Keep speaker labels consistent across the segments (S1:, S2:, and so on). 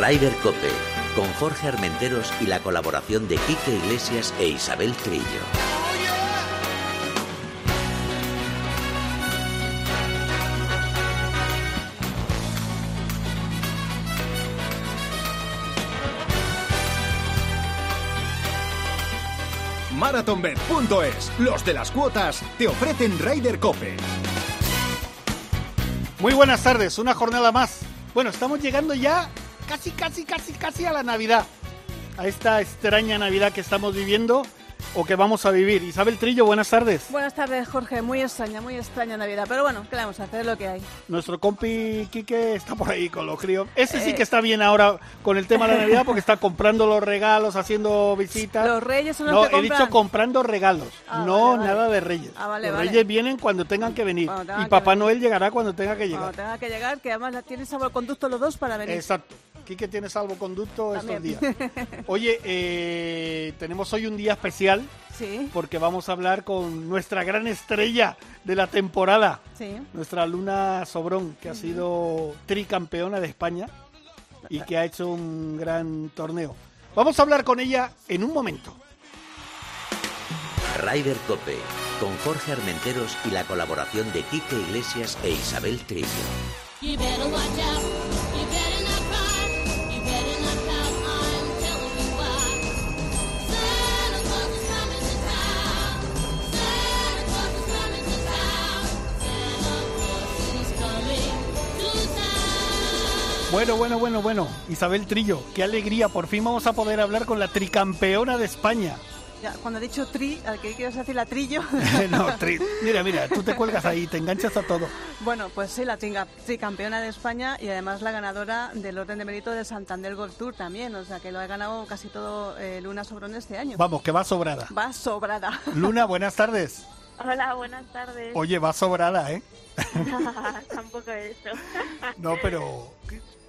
S1: Ryder Cope, con Jorge Armenteros y la colaboración de Quique Iglesias e Isabel Trillo.
S2: MarathonBet.es, los de las cuotas, te ofrecen Ryder Cope.
S3: Muy buenas tardes, una jornada más. Bueno, estamos llegando ya casi, casi, casi, casi a la Navidad. A esta extraña Navidad que estamos viviendo o que vamos a vivir. Isabel Trillo, buenas tardes.
S4: Buenas tardes, Jorge. Muy extraña, muy extraña Navidad. Pero bueno, ¿qué le vamos a hacer? lo que hay.
S3: Nuestro compi Quique está por ahí con los críos. Ese sí que está bien ahora con el tema de la Navidad porque está comprando los regalos, haciendo visitas.
S4: Los reyes son los
S3: no,
S4: que compran.
S3: he dicho comprando regalos.
S4: Ah,
S3: no,
S4: vale, vale.
S3: nada de reyes.
S4: Ah, vale,
S3: los reyes vienen cuando tengan que venir.
S4: Tengan
S3: y
S4: que
S3: Papá
S4: venir.
S3: Noel llegará cuando tenga que llegar.
S4: Cuando tenga que llegar, que además tienen salvoconducto los dos para venir.
S3: Exacto. Quique tiene salvoconducto estos
S4: También.
S3: días. Oye, eh, tenemos hoy un día especial
S4: Sí,
S3: porque vamos a hablar con nuestra gran estrella de la temporada,
S4: sí.
S3: nuestra Luna Sobrón, que ha sido tricampeona de España y que ha hecho un gran torneo. Vamos a hablar con ella en un momento.
S1: Ryder Cope, con Jorge Armenteros y la colaboración de Quique Iglesias e Isabel Trillo.
S3: Bueno, bueno, bueno, bueno. Isabel Trillo, qué alegría. Por fin vamos a poder hablar con la tricampeona de España.
S4: Ya, cuando he dicho tri, al que quieres decir la trillo.
S3: no, tri- Mira, mira, tú te cuelgas ahí, te enganchas a todo.
S4: bueno, pues sí, la tricampeona de España y además la ganadora del orden de mérito del Santander Gold Tour también. O sea que lo ha ganado casi todo eh, Luna Sobrón este año.
S3: Vamos, que va sobrada.
S4: Va sobrada.
S3: Luna, buenas tardes.
S5: Hola, buenas tardes.
S3: Oye, va sobrada, ¿eh?
S5: Tampoco eso.
S3: No, pero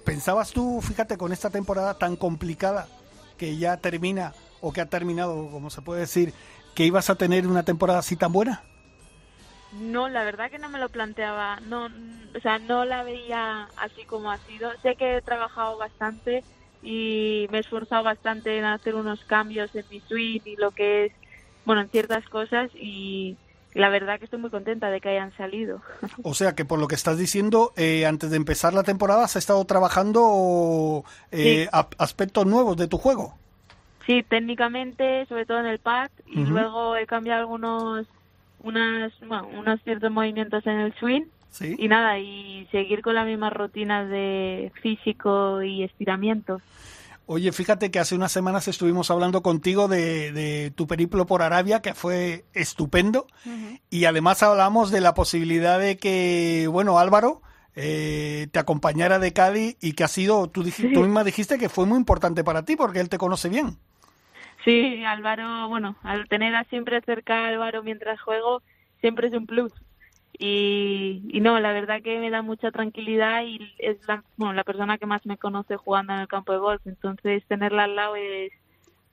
S3: ¿pensabas tú, fíjate, con esta temporada tan complicada que ya termina o que ha terminado, como se puede decir, que ibas a tener una temporada así tan buena?
S5: No, la verdad que no me lo planteaba. No, o sea, no la veía así como ha sido. Sé que he trabajado bastante y me he esforzado bastante en hacer unos cambios en mi suite y lo que es, bueno, en ciertas cosas y la verdad que estoy muy contenta de que hayan salido.
S3: O sea, que por lo que estás diciendo, eh, antes de empezar la temporada has estado trabajando eh,
S5: Sí.
S3: a- aspectos nuevos de tu juego.
S5: Sí, técnicamente, sobre todo en el pad, y luego he cambiado algunos, unas, bueno, unos ciertos movimientos en el swing
S3: Sí.
S5: y nada, y seguir con la misma rutina de físico y estiramiento.
S3: Oye, fíjate que hace unas semanas estuvimos hablando contigo de, de tu periplo por Arabia, que fue estupendo, y además hablamos de la posibilidad de que, bueno, Álvaro eh, te acompañara de Cádiz y que ha sido, tú, dij-
S5: Sí.
S3: tú misma dijiste que fue muy importante para ti porque él te conoce bien.
S5: Sí, Álvaro, bueno, al tener a siempre cerca a Álvaro mientras juego, siempre es un plus. Y, y no, la verdad que me da mucha tranquilidad y es la, bueno, la persona que más me conoce jugando en el campo de golf. Entonces, tenerla al lado es,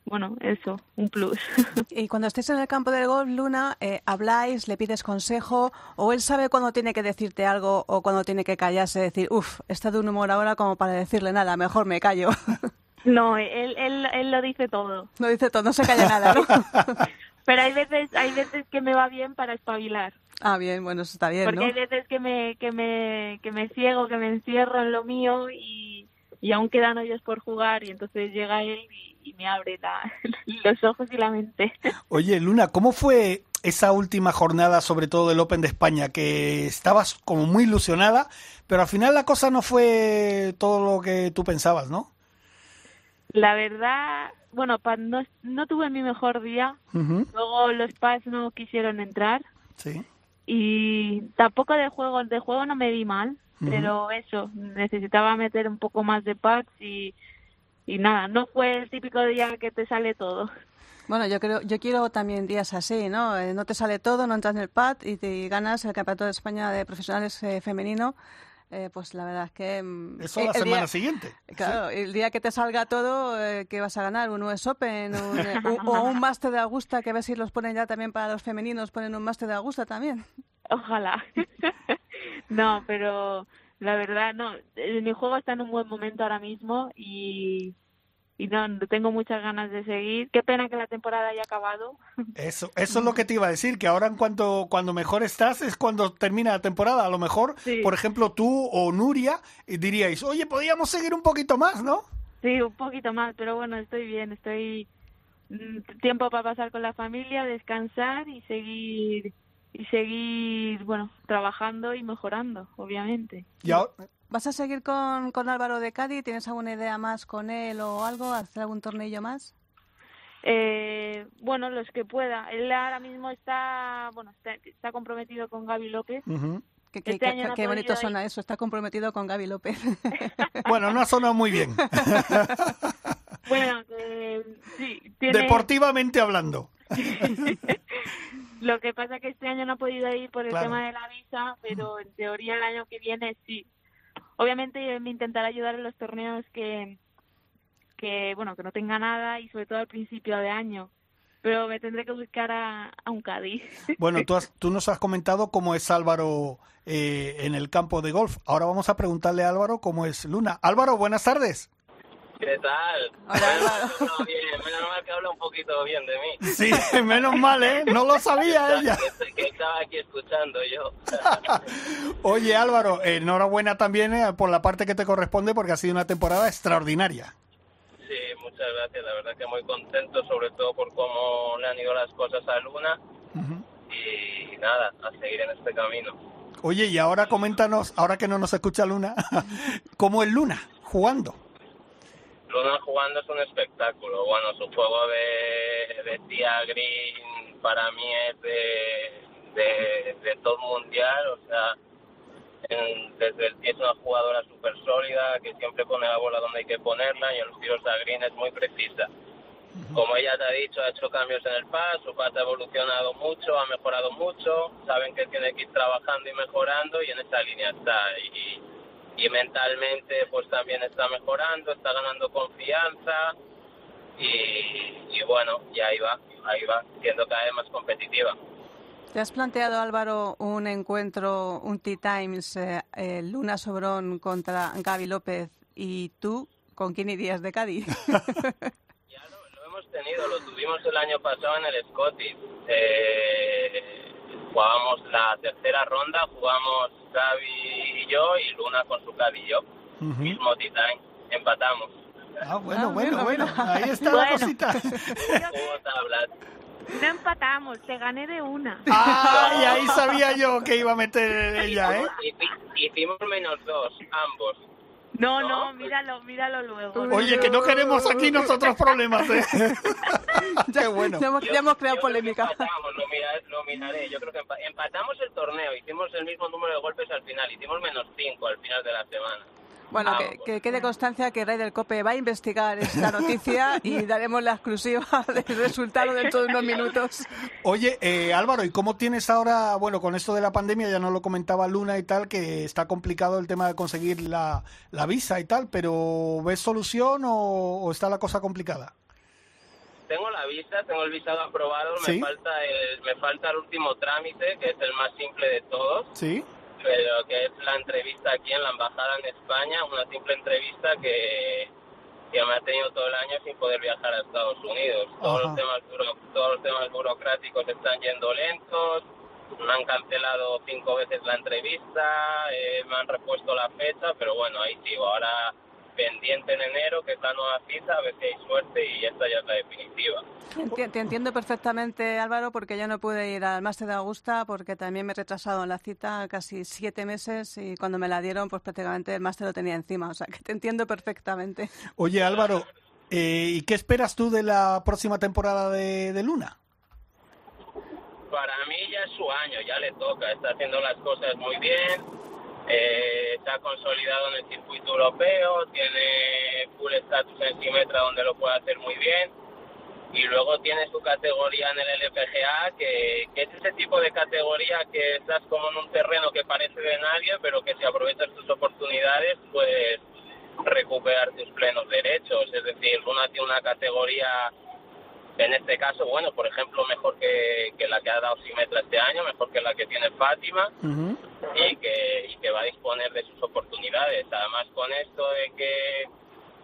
S5: bueno, eso, un plus.
S4: Y cuando estés en el campo del golf, Luna, eh, habláis, le pides consejo, o él sabe cuándo tiene que decirte algo o cuando tiene que callarse, decir, uff, está de un humor ahora como para decirle nada, mejor me callo.
S5: No, él, él, él lo dice todo.
S4: no dice todo, no se calla nada, ¿no?
S5: Pero hay veces, hay veces que me va bien para espabilar.
S4: Ah, bien, bueno, eso está bien,
S5: Porque
S4: ¿no?
S5: hay veces que me, que me, que me ciego, que me encierro en lo mío y, y aún quedan hoyos por jugar y entonces llega él y, y me abre la- los ojos y la mente.
S3: Oye, Luna, ¿cómo fue esa última jornada, sobre todo del Open de España, que estabas como muy ilusionada, pero al final la cosa no fue todo lo que tú pensabas, ¿no?
S5: La verdad, bueno, pa- no, no tuve mi mejor día. Luego los pads no quisieron entrar
S3: Sí.
S5: Y tampoco de juego, de juego no me vi mal, pero eso, necesitaba meter un poco más de pads y, y nada, no fue el típico día que te sale todo.
S4: Bueno, yo creo, yo quiero también días así, ¿no? Eh, no te sale todo, no entras en el pad y te ganas el campeonato de España de profesionales eh, femenino. Eh, pues la verdad es que mm,
S3: Eso
S4: eh,
S3: la
S4: el
S3: semana
S4: día-
S3: siguiente.
S4: Claro, el día que te salga todo, eh, ¿qué vas a ganar? ¿Un US Open? Un, eh, un- ¿O un máster de Augusta? Que a ver si los ponen ya también para los femeninos, ponen un máster de Augusta también.
S5: Ojalá. no, pero la verdad, no. eh, Mi juego está en un buen momento ahora mismo y, y no, tengo muchas ganas de seguir. Qué pena que la temporada haya acabado.
S3: Eso, eso es lo que te iba a decir, que ahora en cuanto cuando mejor estás es cuando termina la temporada. A lo mejor,
S5: Sí.
S3: por ejemplo, tú o Nuria diríais, oye, podríamos seguir un poquito más, ¿no?
S5: Sí, un poquito más, pero bueno, estoy bien, estoy mm, tiempo para pasar con la familia, descansar y seguir y seguir, bueno, trabajando y mejorando, obviamente.
S3: Y ahora,
S4: ¿Vas a seguir con, con Álvaro de Cádiz? ¿Tienes alguna idea más con él o algo? ¿Hacer algún tornillo más?
S5: Eh, bueno, los que pueda. Él ahora mismo está, bueno, está, está comprometido con Gaby López.
S4: Qué, qué-
S5: Este
S4: qué-
S5: año no ha
S4: qué bonito suena eso. Está comprometido con Gaby López.
S3: bueno, no ha sonado muy bien,
S5: Bueno, eh, sí, tiene...
S3: deportivamente hablando.
S5: Lo que pasa es que este año no ha podido ir por el
S3: Claro.
S5: tema de la visa, pero en teoría el año que viene sí. Obviamente me intentará ayudar en los torneos que, que bueno, que no tenga nada y sobre todo al principio de año. Pero me tendré que buscar a, a un Cádiz.
S3: Bueno, tú, has- tú nos has comentado cómo es Álvaro eh, en el campo de golf. Ahora vamos a preguntarle a Álvaro cómo es Luna. Álvaro, buenas tardes.
S6: ¿Qué tal?
S4: Hola.
S6: Bueno, bien, menos mal que habla un poquito bien de mí.
S3: Sí, menos mal, ¿eh? No lo sabía ella.
S6: Que, estaba aquí escuchando yo.
S3: Oye, Álvaro, enhorabuena también eh, por la parte que te corresponde porque ha sido una temporada extraordinaria.
S6: Sí, muchas gracias. La verdad que muy contento, sobre todo por cómo le han ido las cosas a Luna. Y nada, a seguir en este camino.
S3: Oye, y ahora coméntanos, ahora que no nos escucha Luna, ¿cómo es Luna jugando?
S6: Luna jugando es un espectáculo. Bueno, su juego de, de tía green para mí es de, de, de todo mundial. O sea, en- desde el es una jugadora súper sólida que siempre pone la bola donde hay que ponerla y en los tiros a green es muy precisa. Como ella te ha dicho, ha hecho cambios en el pas, su pas ha evolucionado mucho, ha mejorado mucho, saben que tiene que ir trabajando y mejorando y en esa línea está. Y, y mentalmente pues también está mejorando, está ganando confianza y, y bueno, y ahí va, ahí va, siendo cada vez más competitiva.
S4: ¿Te has planteado, Álvaro, un encuentro, un Tea Times, eh, eh, Luna Sobrón contra Gaby López y tú? ¿Con quién irías de Cádiz?
S6: Ya lo, lo hemos tenido, lo tuvimos el año pasado en el Scottish. Eh, jugábamos la tercera ronda, jugamos Gaby y yo y Luna con su Gaby y yo. Mismo time, empatamos.
S3: Ah, bueno,
S4: Ah,
S3: bueno,
S4: bueno,
S3: bueno, ahí está la
S5: Bueno.
S3: cosita.
S6: Hubo tablas.
S5: No empatamos, te gané de una.
S3: Ay, ahí sabía yo que iba a meter ella, ¿eh?
S6: Hici- Hicimos menos dos, ambos.
S5: No,
S6: No,
S5: míralo, míralo luego.
S3: Oye, que no queremos aquí nosotros problemas, ¿eh? Qué bueno.
S4: ya, hemos, ya hemos creado polémica.
S6: empatamos, lo, mira- lo miraré. Yo creo que empa- empatamos el torneo, hicimos el mismo número de golpes al final, hicimos menos cinco al final de la semana.
S4: Bueno,
S6: Ah,
S4: que, que quede constancia que Rey del Cope va a investigar esta noticia y daremos la exclusiva del resultado dentro de unos minutos.
S3: Oye, eh, Álvaro, ¿y cómo tienes ahora, bueno, con esto de la pandemia, ya no lo comentaba Luna y tal, que está complicado el tema de conseguir la, la visa y tal, pero ¿ves solución o, o está la cosa complicada?
S6: Tengo la visa, tengo el visado aprobado,
S3: ¿Sí?
S6: me falta el, me falta el último trámite, que es el más simple de todos,
S3: Sí.
S6: Pero que es la entrevista aquí en la embajada en España, una simple entrevista que, que me ha tenido todo el año sin poder viajar a Estados Unidos. Todos
S3: Ajá.
S6: los temas buro- todos los temas burocráticos están yendo lentos, me han cancelado cinco veces la entrevista, eh, me han repuesto la fecha, pero bueno, ahí sigo. Ahora pendiente en enero, que es la nueva cita, a ver si hay suerte y esta ya es la definitiva.
S4: Te entiendo perfectamente, Álvaro, porque yo no pude ir al máster de Augusta porque también me he retrasado en la cita casi siete meses y cuando me la dieron, pues prácticamente el máster lo tenía encima. O sea, que te entiendo perfectamente.
S3: Oye, Álvaro, eh, ¿y qué esperas tú de la próxima temporada de, de Luna?
S6: Para mí ya es su año, ya le toca, está haciendo las cosas muy bien, eh, está consolidado en el circuito europeo, tiene full estatus en Simetra donde lo puede hacer muy bien. Y luego tiene su categoría en el LPGA que, que es ese tipo de categoría que estás como en un terreno que parece de nadie pero que si aprovechas tus oportunidades puedes recuperar tus plenos derechos, es decir, Luna tiene una categoría En este caso, bueno, por ejemplo, mejor que, que la que ha dado Simetra este año, mejor que la que tiene Fátima y que, y que va a disponer de sus oportunidades. Además, con esto de que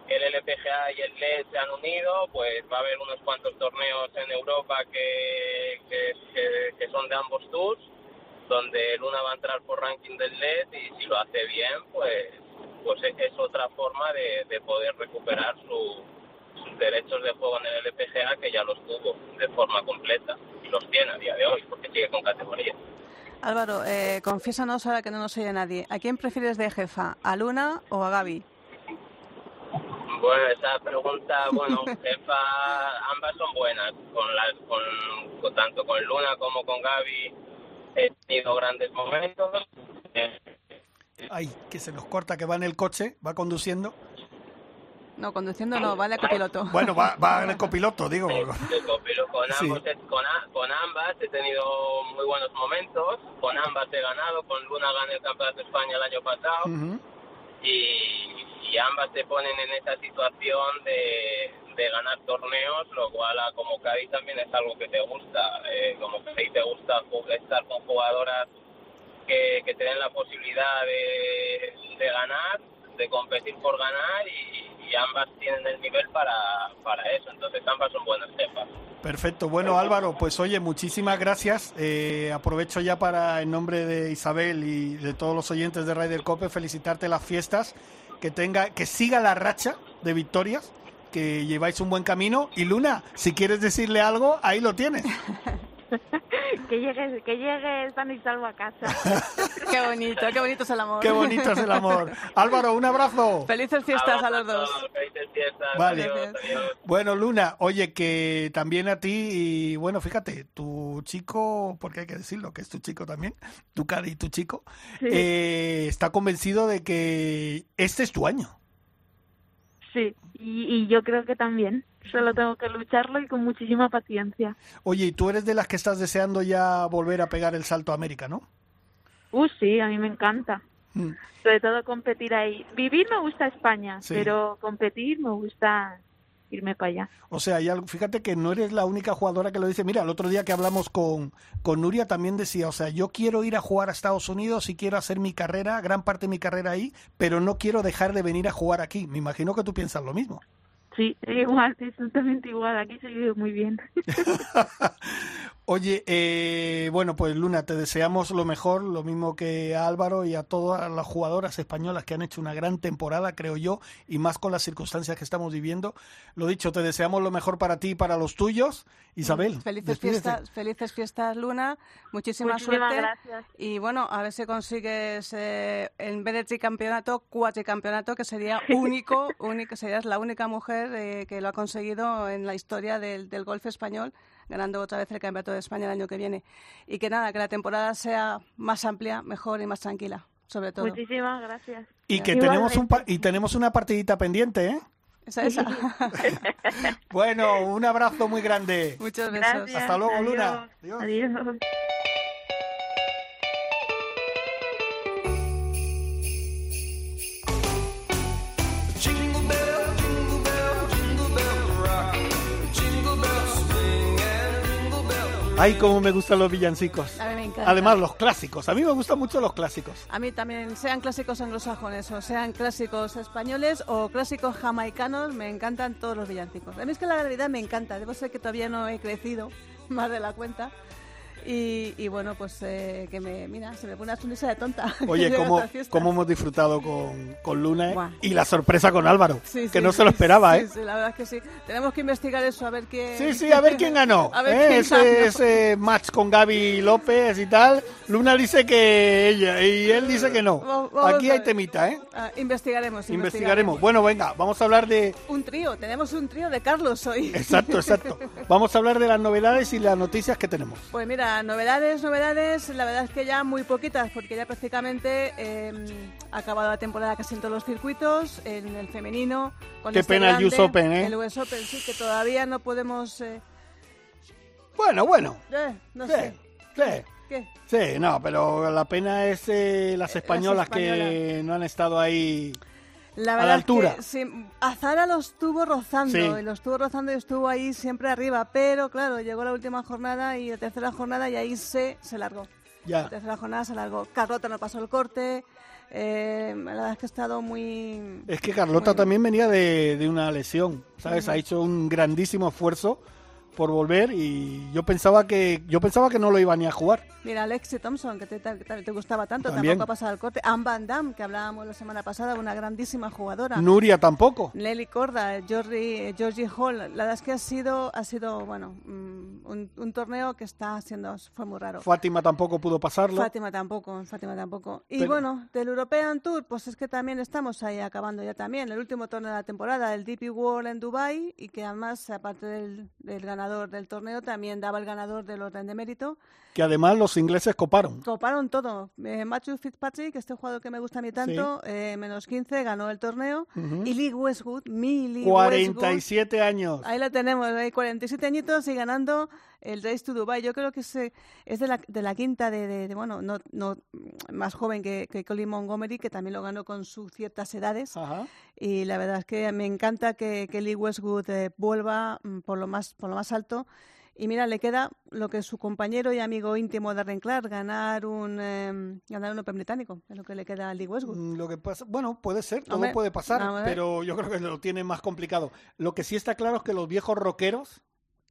S6: el LPGA y el LED se han unido, pues va a haber unos cuantos torneos en Europa que, que, que- que son de ambos tours, donde Luna va a entrar por ranking del LED y si lo hace bien, pues, pues es, es otra forma de, de poder recuperar su- sus derechos de juego en el LPGA que ya los tuvo de forma completa y los tiene a día de hoy, porque sigue con categoría.
S4: Álvaro, eh, confiésanos ahora que no nos oye nadie. ¿A quién prefieres de jefa? ¿A Luna o a Gaby?
S6: Bueno, esa pregunta, bueno, jefa, ambas son buenas, con las, con, con- tanto con Luna como con Gaby he tenido grandes momentos.
S3: Ay, que se nos corta, que va en el coche, va conduciendo.
S4: No, conduciendo no, vale a copiloto.
S3: Bueno, va, va en el copiloto, digo.
S6: de copilo. con,
S3: Sí.
S6: ambos, con, a- con ambas he tenido muy buenos momentos, con ambas he ganado, con Luna gané el Campeonato de España el año pasado. Y, y ambas se ponen en esa situación de, de ganar torneos, lo cual a como Cádiz también es algo que te gusta. Eh, como Cádiz te gusta ju- estar con jugadoras que, que te den la posibilidad de, de ganar, de competir por ganar y, y ambas tienen el nivel para, para eso. Entonces ambas son buenas jefas.
S3: Perfecto. Bueno, Álvaro, pues oye, muchísimas gracias. Eh, aprovecho ya para, en nombre de Isabel y de todos los oyentes de Ryder Cope, felicitarte las fiestas, que tenga, que siga la racha de victorias, que lleváis un buen camino. Y Luna, si quieres decirle algo, ahí lo tienes.
S5: que llegue, que llegue sano y salvo a casa.
S4: Qué bonito, qué bonito es el amor.
S3: Qué bonito es el amor. Álvaro, un abrazo.
S4: Felices fiestas a los dos.
S6: felices fiestas.
S3: Vale.
S6: Adiós, adiós.
S3: Bueno, Luna, oye, que también a ti, y bueno, fíjate, tu chico, porque hay que decirlo, que es tu chico también, tu cara y tu chico,
S5: Sí.
S3: eh, está convencido de que este es tu año.
S5: Sí, y, y yo creo que también. Solo tengo que lucharlo y con muchísima paciencia.
S3: Oye, y tú eres de las que estás deseando ya volver a pegar el salto a América, ¿no?
S5: Uh, sí, a mí me encanta.
S3: Mm.
S5: Sobre todo competir ahí. Vivir me gusta España,
S3: Sí.
S5: pero competir me gusta irme para allá.
S3: O sea, fíjate que no eres la única jugadora que lo dice. Mira, el otro día que hablamos con, con Nuria también decía, o sea, yo quiero ir a jugar a Estados Unidos y quiero hacer mi carrera, gran parte de mi carrera ahí, pero no quiero dejar de venir a jugar aquí. Me imagino que tú piensas lo mismo.
S5: Sí, igual, absolutamente igual. Aquí se vive muy bien.
S3: Oye, eh, bueno, pues Luna, te deseamos lo mejor, lo mismo que a Álvaro y a todas las jugadoras españolas que han hecho una gran temporada, creo yo, y más con las circunstancias que estamos viviendo. Lo dicho, te deseamos lo mejor para ti y para los tuyos. Isabel,
S4: Felices
S3: despídete.
S4: fiestas, felices fiestas, Luna. Muchísima
S5: Muchísimas
S4: suerte.
S5: gracias.
S4: Y bueno, a ver si consigues eh, en vez de tricampeonato, cuatricampeonato, que sería único, único, serías la única mujer eh, que lo ha conseguido en la historia del, del golf español, ganando otra vez el campeonato de España el año que viene. Y que nada, que la temporada sea más amplia, mejor y más tranquila, sobre todo.
S5: Muchísimas gracias.
S3: Y que
S5: Igualmente.
S3: tenemos un pa- y tenemos una partidita pendiente, ¿eh?
S4: Esa, esa.
S3: Bueno, un abrazo muy grande.
S4: Besos.
S5: Gracias.
S3: Hasta luego,
S5: adiós.
S3: Luna. Adiós.
S5: Adiós.
S3: Ay, cómo me gustan los villancicos.
S4: A mí me encanta.
S3: Además, los clásicos. A mí me gustan mucho los clásicos.
S4: A mí también, sean clásicos anglosajones o sean clásicos españoles o clásicos jamaicanos, me encantan todos los villancicos. A mí es que la realidad me encanta, debo ser que todavía no he crecido más de la cuenta. Y, y bueno, pues eh, que me, mira, se me pone una sonrisa de tonta.
S3: Oye, cómo, cómo hemos disfrutado con, con Luna ¿eh?
S4: Buah.
S3: y la sorpresa con Álvaro,
S4: Sí,
S3: que
S4: sí,
S3: no se lo esperaba, ¿eh?
S4: Sí, la verdad es que sí. Tenemos que investigar eso, a ver quién...
S3: Sí, sí, a ver quién ganó.
S4: A ver
S3: ¿eh?
S4: quién
S3: ese,
S4: ganó.
S3: ese match con Gaby López y tal. Luna dice que ella y él dice que no.
S4: Vamos- vamos
S3: Aquí hay temita, ¿eh?
S4: Ah, investigaremos,
S3: Investigaremos. Bueno, venga, vamos a hablar de...
S4: Un trío, tenemos un trío de Carlos hoy.
S3: Exacto, exacto. Vamos a hablar de las novedades y las noticias que tenemos.
S4: Pues mira, novedades, novedades, la verdad es que ya muy poquitas, porque ya prácticamente eh, ha acabado la temporada casi en todos los circuitos, en el femenino. Con
S3: Qué
S4: este
S3: pena el US Open, ¿eh?
S4: El US Open, sí, que todavía no podemos... eh,
S3: Bueno, bueno.
S4: eh, no
S3: Sí,
S4: sé.
S3: sí.
S4: ¿Qué?
S3: Sí, no, pero la pena es eh, las españolas que no han estado ahí.
S4: La
S3: a
S4: verdad
S3: la
S4: es que
S3: altura.
S4: sí, Azara lo estuvo rozando,
S3: Sí.
S4: y lo estuvo rozando y estuvo ahí siempre arriba, pero claro, llegó la última jornada y la tercera jornada y ahí se, se largó.
S3: Ya.
S4: La tercera jornada se largó. Carlota no pasó el corte, eh, la verdad es que ha estado muy...
S3: Es que Carlota
S4: muy-
S3: también venía de, de una lesión, ¿sabes? Ha hecho un grandísimo esfuerzo por volver y yo pensaba que yo pensaba que no lo iba ni a jugar.
S4: Mira, Alexi Thompson, que te, te- te gustaba tanto,
S3: También.
S4: tampoco ha pasado el corte. Anne Van Damme, que hablábamos la semana pasada, una grandísima jugadora.
S3: Nuria tampoco.
S4: Nelly Corda, Georgie, Georgie Hall, la verdad es que ha sido, ha sido bueno, mm, un, un torneo que está siendo, fue muy raro.
S3: Fátima tampoco pudo pasarlo.
S4: Fátima tampoco, Fátima tampoco. Y
S3: Pero-
S4: bueno, del European Tour, pues es que también estamos ahí acabando ya también. El último torneo de la temporada, el DP World en Dubai y que además, aparte del, del ganador del torneo, también daba el ganador del orden de mérito.
S3: Que además los ingleses coparon.
S4: Coparon todo. Eh, Matthew Fitzpatrick, este jugador que me gusta a mí tanto, eh, menos 15, ganó el torneo.
S3: Ujú.
S4: Y Lee Westwood, mi Lee Westwood,
S3: 47 años.
S4: Ahí lo tenemos, hay 47 añitos y ganando el Race to Dubai. Yo creo que es, es de, la, de la quinta de, de- de, bueno, no, no más joven que, que Colin Montgomery, que también lo ganó con sus ciertas edades.
S3: Ajá.
S4: Y la verdad es que me encanta que, que Lee Westwood eh, vuelva mm, por lo más por lo más alto. Y mira, le queda lo que su compañero y amigo íntimo Darren Clark, ganar un eh, ganar un Open británico, es lo que le queda a Lee Westwood.
S3: Mm, Lo que pasa, bueno, puede ser, todo
S4: Hombre,
S3: puede pasar, pero yo creo que lo tiene más complicado. Lo que sí está claro es que los viejos rockeros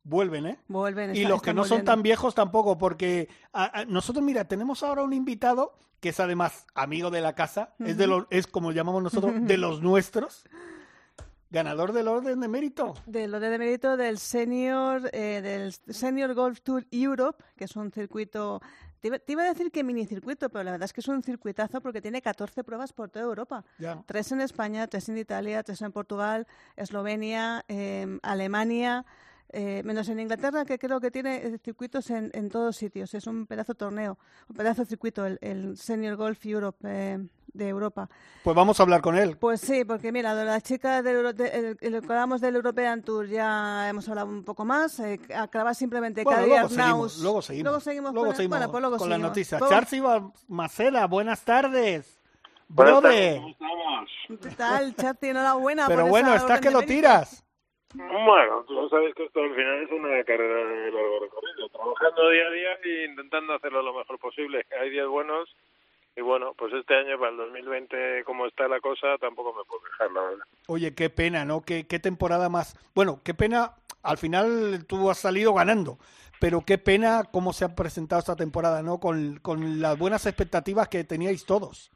S3: vuelven, ¿eh?
S4: Vuelven.
S3: Y
S4: está-
S3: los que no son tan viejos tampoco, porque a- a- nosotros, mira, tenemos ahora un invitado que es además amigo de la casa, es de los, es como llamamos nosotros, de los nuestros, ganador del orden de mérito.
S4: de lo de mérito del senior eh, del senior golf tour Europe que es un circuito te iba, te iba a decir que mini circuito pero la verdad es que es un circuitazo porque tiene 14 pruebas por toda Europa tres en España tres en Italia tres en Portugal Eslovenia eh, Alemania eh, menos en Inglaterra, que creo que tiene eh, circuitos en, en todos sitios. Es un pedazo de torneo, un pedazo de circuito, el, el Senior Golf Europe eh, de Europa.
S3: Pues vamos a hablar con él.
S4: Pues sí, porque mira, de la chica del, de- el- hablamos del European Tour ya hemos hablado un poco más. Eh, acabar simplemente
S3: Bueno,
S4: Cadi
S3: luego seguimos, luego seguimos.
S4: Luego seguimos,
S3: Luego
S4: con,
S3: seguimos
S4: bueno, pues luego
S3: con las
S4: seguimos.
S3: noticias.
S4: Pues-
S3: Charcy Macera, buenas tardes.
S7: Buenas
S3: Brother.
S7: tardes, ¿cómo estamos?
S4: ¿Qué tal, Charti? Enhorabuena.
S3: Pero
S4: por
S3: bueno,
S4: esa
S3: estás que lo tiras.
S7: Bueno, tú sabes que esto al final es una carrera de largo recorrido, trabajando día a día e intentando hacerlo lo mejor posible. Hay días buenos y bueno, pues este año para el 2020 como está la cosa tampoco me puedo quejar, la verdad.
S3: Oye, qué pena, ¿no? Qué, qué temporada más. Bueno, qué pena. Al final tú has salido ganando, pero qué pena cómo se ha presentado esta temporada, ¿no? Con, con las buenas expectativas que teníais todos.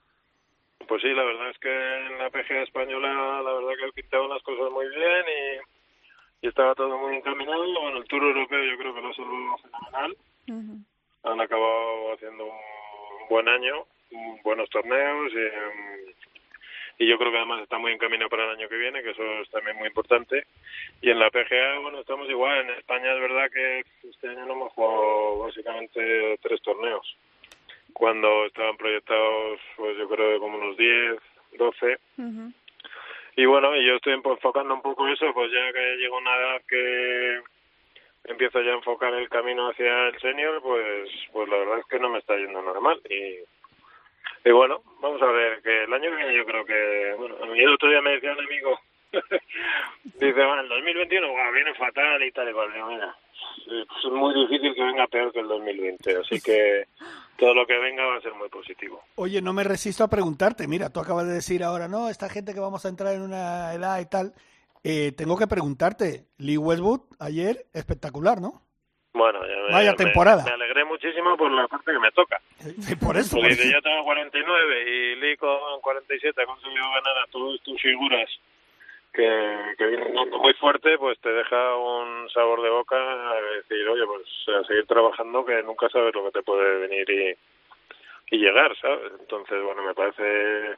S7: Pues sí, la verdad es que en la PGA española la verdad que pintaban las cosas muy bien y, estaba todo muy encaminado. Bueno, el Tour Europeo yo creo que lo ha sido fenomenal.
S4: Ujú.
S7: han acabado haciendo un buen año, buenos torneos y, em, y yo creo que además está muy encaminado para el año que viene, que eso es también muy importante. Y en la PGA, bueno, estamos igual. En España es verdad que este año no hemos jugado básicamente tres torneos, cuando estaban proyectados, pues yo creo que como unos 10, 12.
S4: Ujú.
S7: Y bueno, yo estoy enfocando un poco eso, pues ya que llego una edad que empiezo ya a enfocar el camino hacia el senior, pues pues la verdad es que no me está yendo normal. Y, y bueno, vamos a ver, que el año que viene yo creo que, bueno, a mí el otro día me decía un amigo, dice, bueno, el 2021 guau, viene fatal y tal y cual. Mira, es muy difícil que venga peor que el 2020, así que todo lo que venga va a ser muy positivo.
S3: Oye, no me resisto a preguntarte. Mira, tú acabas de decir ahora, no, esta gente que vamos a entrar en una edad y tal. Eh, tengo que preguntarte, Lee Westwood ayer, espectacular, ¿no?
S7: Bueno, ya me,
S3: Vaya
S7: me-
S3: temporada.
S7: Me, alegré muchísimo por la parte que me toca.
S3: Sí, por eso.
S7: Porque
S3: por eso.
S7: yo tengo 49 y Lee con 47 ha conseguido ganar a todas tus figuras que, que muy fuerte, pues te deja un sabor de boca a decir, oye, pues a seguir trabajando que nunca sabes lo que te puede venir y, y llegar, ¿sabes? Entonces, bueno, me parece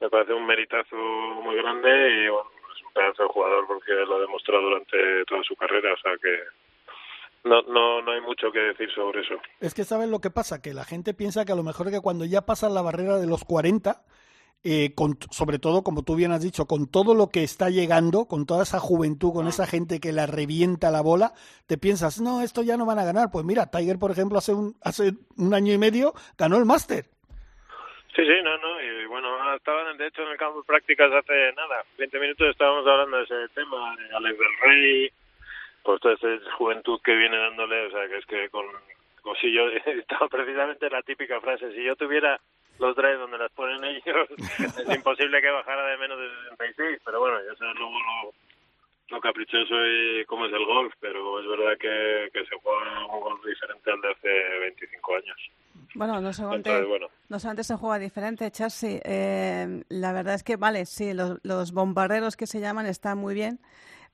S7: me parece un meritazo muy grande y bueno, es un pedazo de jugador porque lo ha demostrado durante toda su carrera, o sea que no, no, no hay mucho que decir sobre eso.
S3: Es que sabes lo que pasa, que la gente piensa que a lo mejor que cuando ya pasan la barrera de los 40, eh, con, sobre todo, como tú bien has dicho, con todo lo que está llegando, con toda esa juventud, con esa gente que la revienta la bola, te piensas, no, esto ya no van a ganar. Pues mira, Tiger, por ejemplo, hace un, hace un año y medio ganó el Máster.
S7: Sí, sí, no, no, y bueno, estaban de hecho en el campo de prácticas hace nada, 20 minutos estábamos hablando de ese tema, de Alex del Rey, pues toda esa juventud que viene dándole, o sea, que es que con, con si yo, estaba precisamente la típica frase, si yo tuviera los drives donde las ponen ellos, es imposible que bajara de menos de 66, pero bueno, ya sabes luego lo, lo caprichoso y cómo es el golf, pero es verdad que, que se juega un golf diferente al de hace 25 años.
S4: Bueno, no solamente,
S7: Entonces, bueno.
S4: no solamente se juega diferente, Chelsea. Eh, la verdad es que, vale, sí, los, los bombarderos que se llaman están muy bien,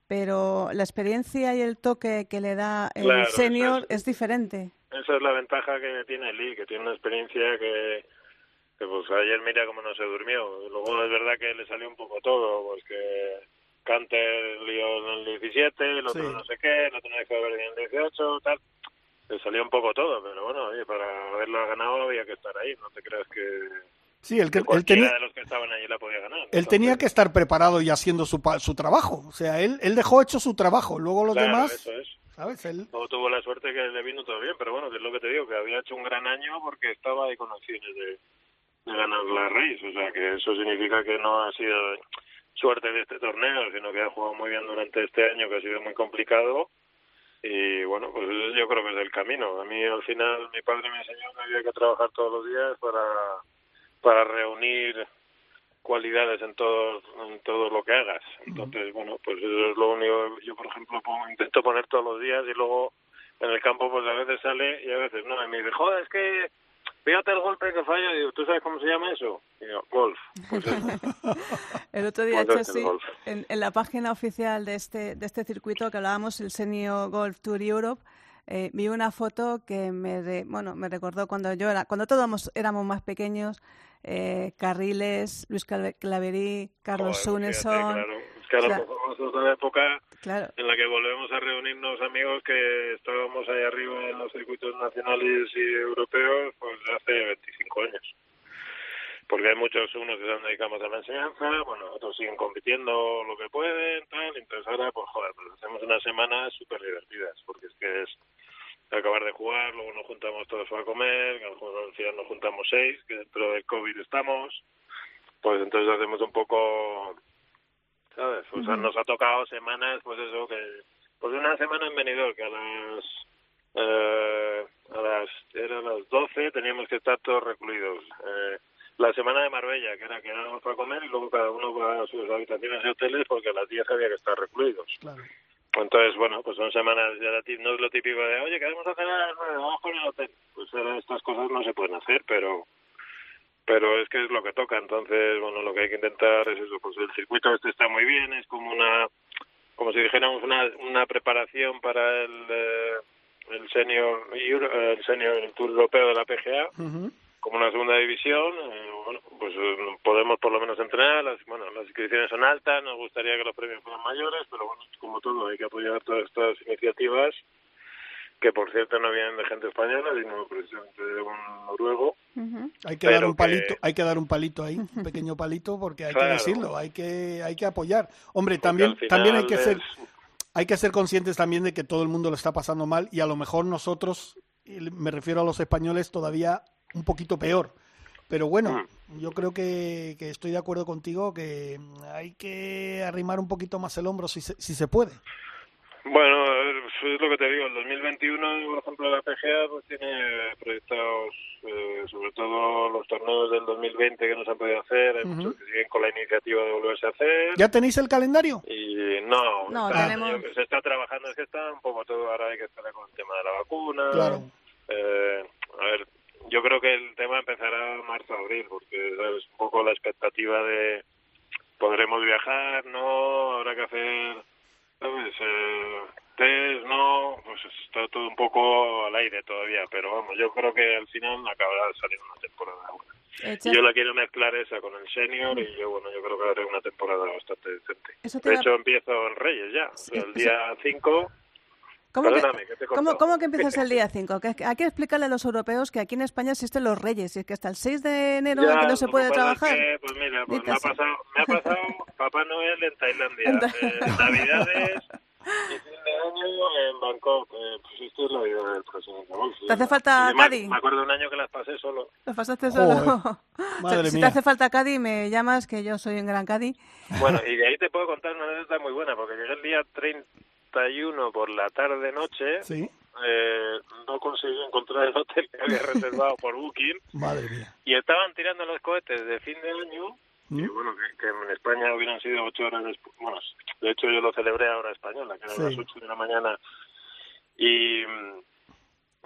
S4: pero la experiencia y el toque que le da el
S7: Claro,
S4: senior
S7: exacto.
S4: es diferente.
S7: Esa es la ventaja que tiene Lee, que tiene una experiencia que pues ayer mira cómo no se durmió. Luego es verdad que le salió un poco todo, pues que Canter lió en el 17, el otro
S3: Sí.
S7: no sé qué, el otro no dejó de ver en el 18, tal. Le salió un poco todo, pero bueno, oye, para haberlo ganado había que estar ahí, no te creas que,
S3: Sí, el que,
S7: que
S3: él tenía,
S7: de los que estaban allí la podía ganar.
S3: él tenía que estar preparado y haciendo su, su trabajo. O sea, él, él dejó hecho su trabajo. Luego los
S7: Claro,
S3: demás,
S7: eso es.
S3: ¿sabes? Él,
S7: Luego tuvo la suerte que le vino todo bien, pero bueno, que es lo que te digo, que había hecho un gran año porque estaba ahí con opciones de, de ganar la raíz. O sea, que eso significa que no ha sido suerte de este torneo, sino que ha jugado muy bien durante este año, que ha sido muy complicado. Y bueno, pues yo creo que es el camino. A mí al final mi padre me enseñó que había que trabajar todos los días para, para reunir cualidades en todo, en todo lo que hagas. Entonces, bueno, pues eso es lo único. Yo, por ejemplo, pongo- intento poner todos los días y luego en el campo, pues a veces sale y a veces no. Y me dice, joder, es que fíjate el golpe que falla. Y digo, ¿tú sabes cómo se llama eso? Y digo, golf. Pues.
S4: El otro día,
S7: Pues
S4: Chelsea,
S7: golf.
S4: en, en la página oficial de este, de este circuito que hablábamos, el Senior Golf Tour Europe, eh, vi una foto que me, re- bueno, me recordó cuando yo era, cuando todos éramos más pequeños, eh, Carriles, Luis Clave- Claverí, Carlos
S7: fíjate,
S4: Suneson.
S7: Que ahora
S4: Claro.
S7: pasamos a otra época
S4: Claro,
S7: en la que volvemos a reunirnos amigos que estábamos ahí arriba en los circuitos nacionales y europeos pues hace 25 años. Porque hay muchos, unos que se han dedicado más a la enseñanza, bueno, otros siguen compitiendo lo que pueden, tal, entonces ahora, pues joder, pues hacemos unas semanas súper divertidas, porque es que es acabar de jugar, luego nos juntamos todos para comer, al final nos juntamos seis, que dentro del COVID estamos, pues entonces hacemos un poco ¿sabes? O sea, nos ha tocado semanas, pues eso, que... Pues una semana en Benidorm, que a las... Eh, a las... Era a las 12 teníamos que estar todos recluidos. Eh, la semana de Marbella, que era que íbamos para comer y luego cada uno va a sus habitaciones y hoteles porque a las 10 había que estar recluidos.
S3: claro.
S7: Entonces, bueno, pues son semanas, ya no es lo típico de, oye, queremos hacer a las nueve, vamos con el hotel. Pues ahora estas cosas no se pueden hacer, pero pero es que es lo que toca. Entonces, bueno, lo que hay que intentar es eso, pues el circuito este está muy bien, es como una, como si dijéramos una, una preparación para el, eh, el senior, Euro- el senior, el Tour Europeo de la PGA como una segunda división, eh, bueno, pues eh, podemos por lo menos entrenar, las, bueno, las inscripciones son altas, nos gustaría que los premios fueran mayores, pero bueno, como todo, hay que apoyar todas estas iniciativas, que por cierto no vienen de gente española, sino precisamente de un noruego.
S3: Hay que dar un
S7: que-
S3: palito, hay que dar un palito ahí, un pequeño palito, porque hay que decirlo, hay que, hay que apoyar. Hombre,
S7: Porque
S3: también, también hay que
S7: es-
S3: ser, hay que ser conscientes también de que todo el mundo lo está pasando mal y a lo mejor nosotros, me refiero a los españoles, todavía un poquito peor. Pero bueno,
S7: Mm.
S3: yo creo que, que estoy de acuerdo contigo que hay que arrimar un poquito más el hombro si se, si se puede.
S7: Bueno, es lo que te digo, el 2021, por ejemplo, la PGA pues tiene proyectados eh, sobre todo los torneos del 2020 que no se han podido hacer, hay muchos que siguen con la iniciativa de volverse a hacer.
S3: ¿Ya tenéis el calendario?
S7: Y no,
S4: No,
S7: está-
S4: tenemos-
S7: se está trabajando, es que está un poco todo, ahora hay que estar con el tema de la vacuna.
S3: Claro.
S7: Eh, a ver, yo creo que el tema empezará marzo-abril, porque ¿sabes? un poco la expectativa de podremos viajar, no, habrá que hacer, ¿sabes? Eh, test, no, pues está todo un poco al aire todavía, pero vamos, yo creo que al final acabará de salir una temporada buena.
S4: Chas-
S7: yo la quiero mezclar esa con el senior y yo, bueno, yo creo que haré una temporada bastante decente.
S4: Eso te
S7: De
S4: da-
S7: hecho, empiezo en Reyes ya. Sea, el día 5
S4: ¿Cómo que,
S7: Perdóname, que te he
S4: ¿cómo, cómo que empiezas el día 5? Que hay que explicarle a los europeos que aquí en España existen los reyes y es que hasta el 6 de enero
S7: Ya,
S4: aquí no se puede trabajar.
S7: que, pues mira, pues me ha, pasado, me ha pasado Papá Noel en Tailandia, eh, Navidades fin de año en Bangkok. Eh, pues esto es la vida del presidente.
S4: ¿Te hace falta Cádiz?
S7: Me acuerdo un año que las pasé solo.
S4: Lo pasaste solo.
S3: Madre
S4: si
S3: mía.
S4: te hace falta Cádiz, me llamas, que yo soy un gran Cádiz.
S7: Bueno, y de ahí te puedo contar una anécdota muy buena, porque llegué el día 31 por la tarde-noche.
S3: Sí,
S7: Eh, no conseguí encontrar el hotel que había reservado por Booking
S3: madre mía.
S7: y estaban tirando los cohetes de fin de año
S3: ¿Mm?
S7: y bueno que, que en España hubieran sido ocho horas después bueno de hecho yo lo celebré a hora española que eran
S3: Sí.
S7: las ocho de la mañana y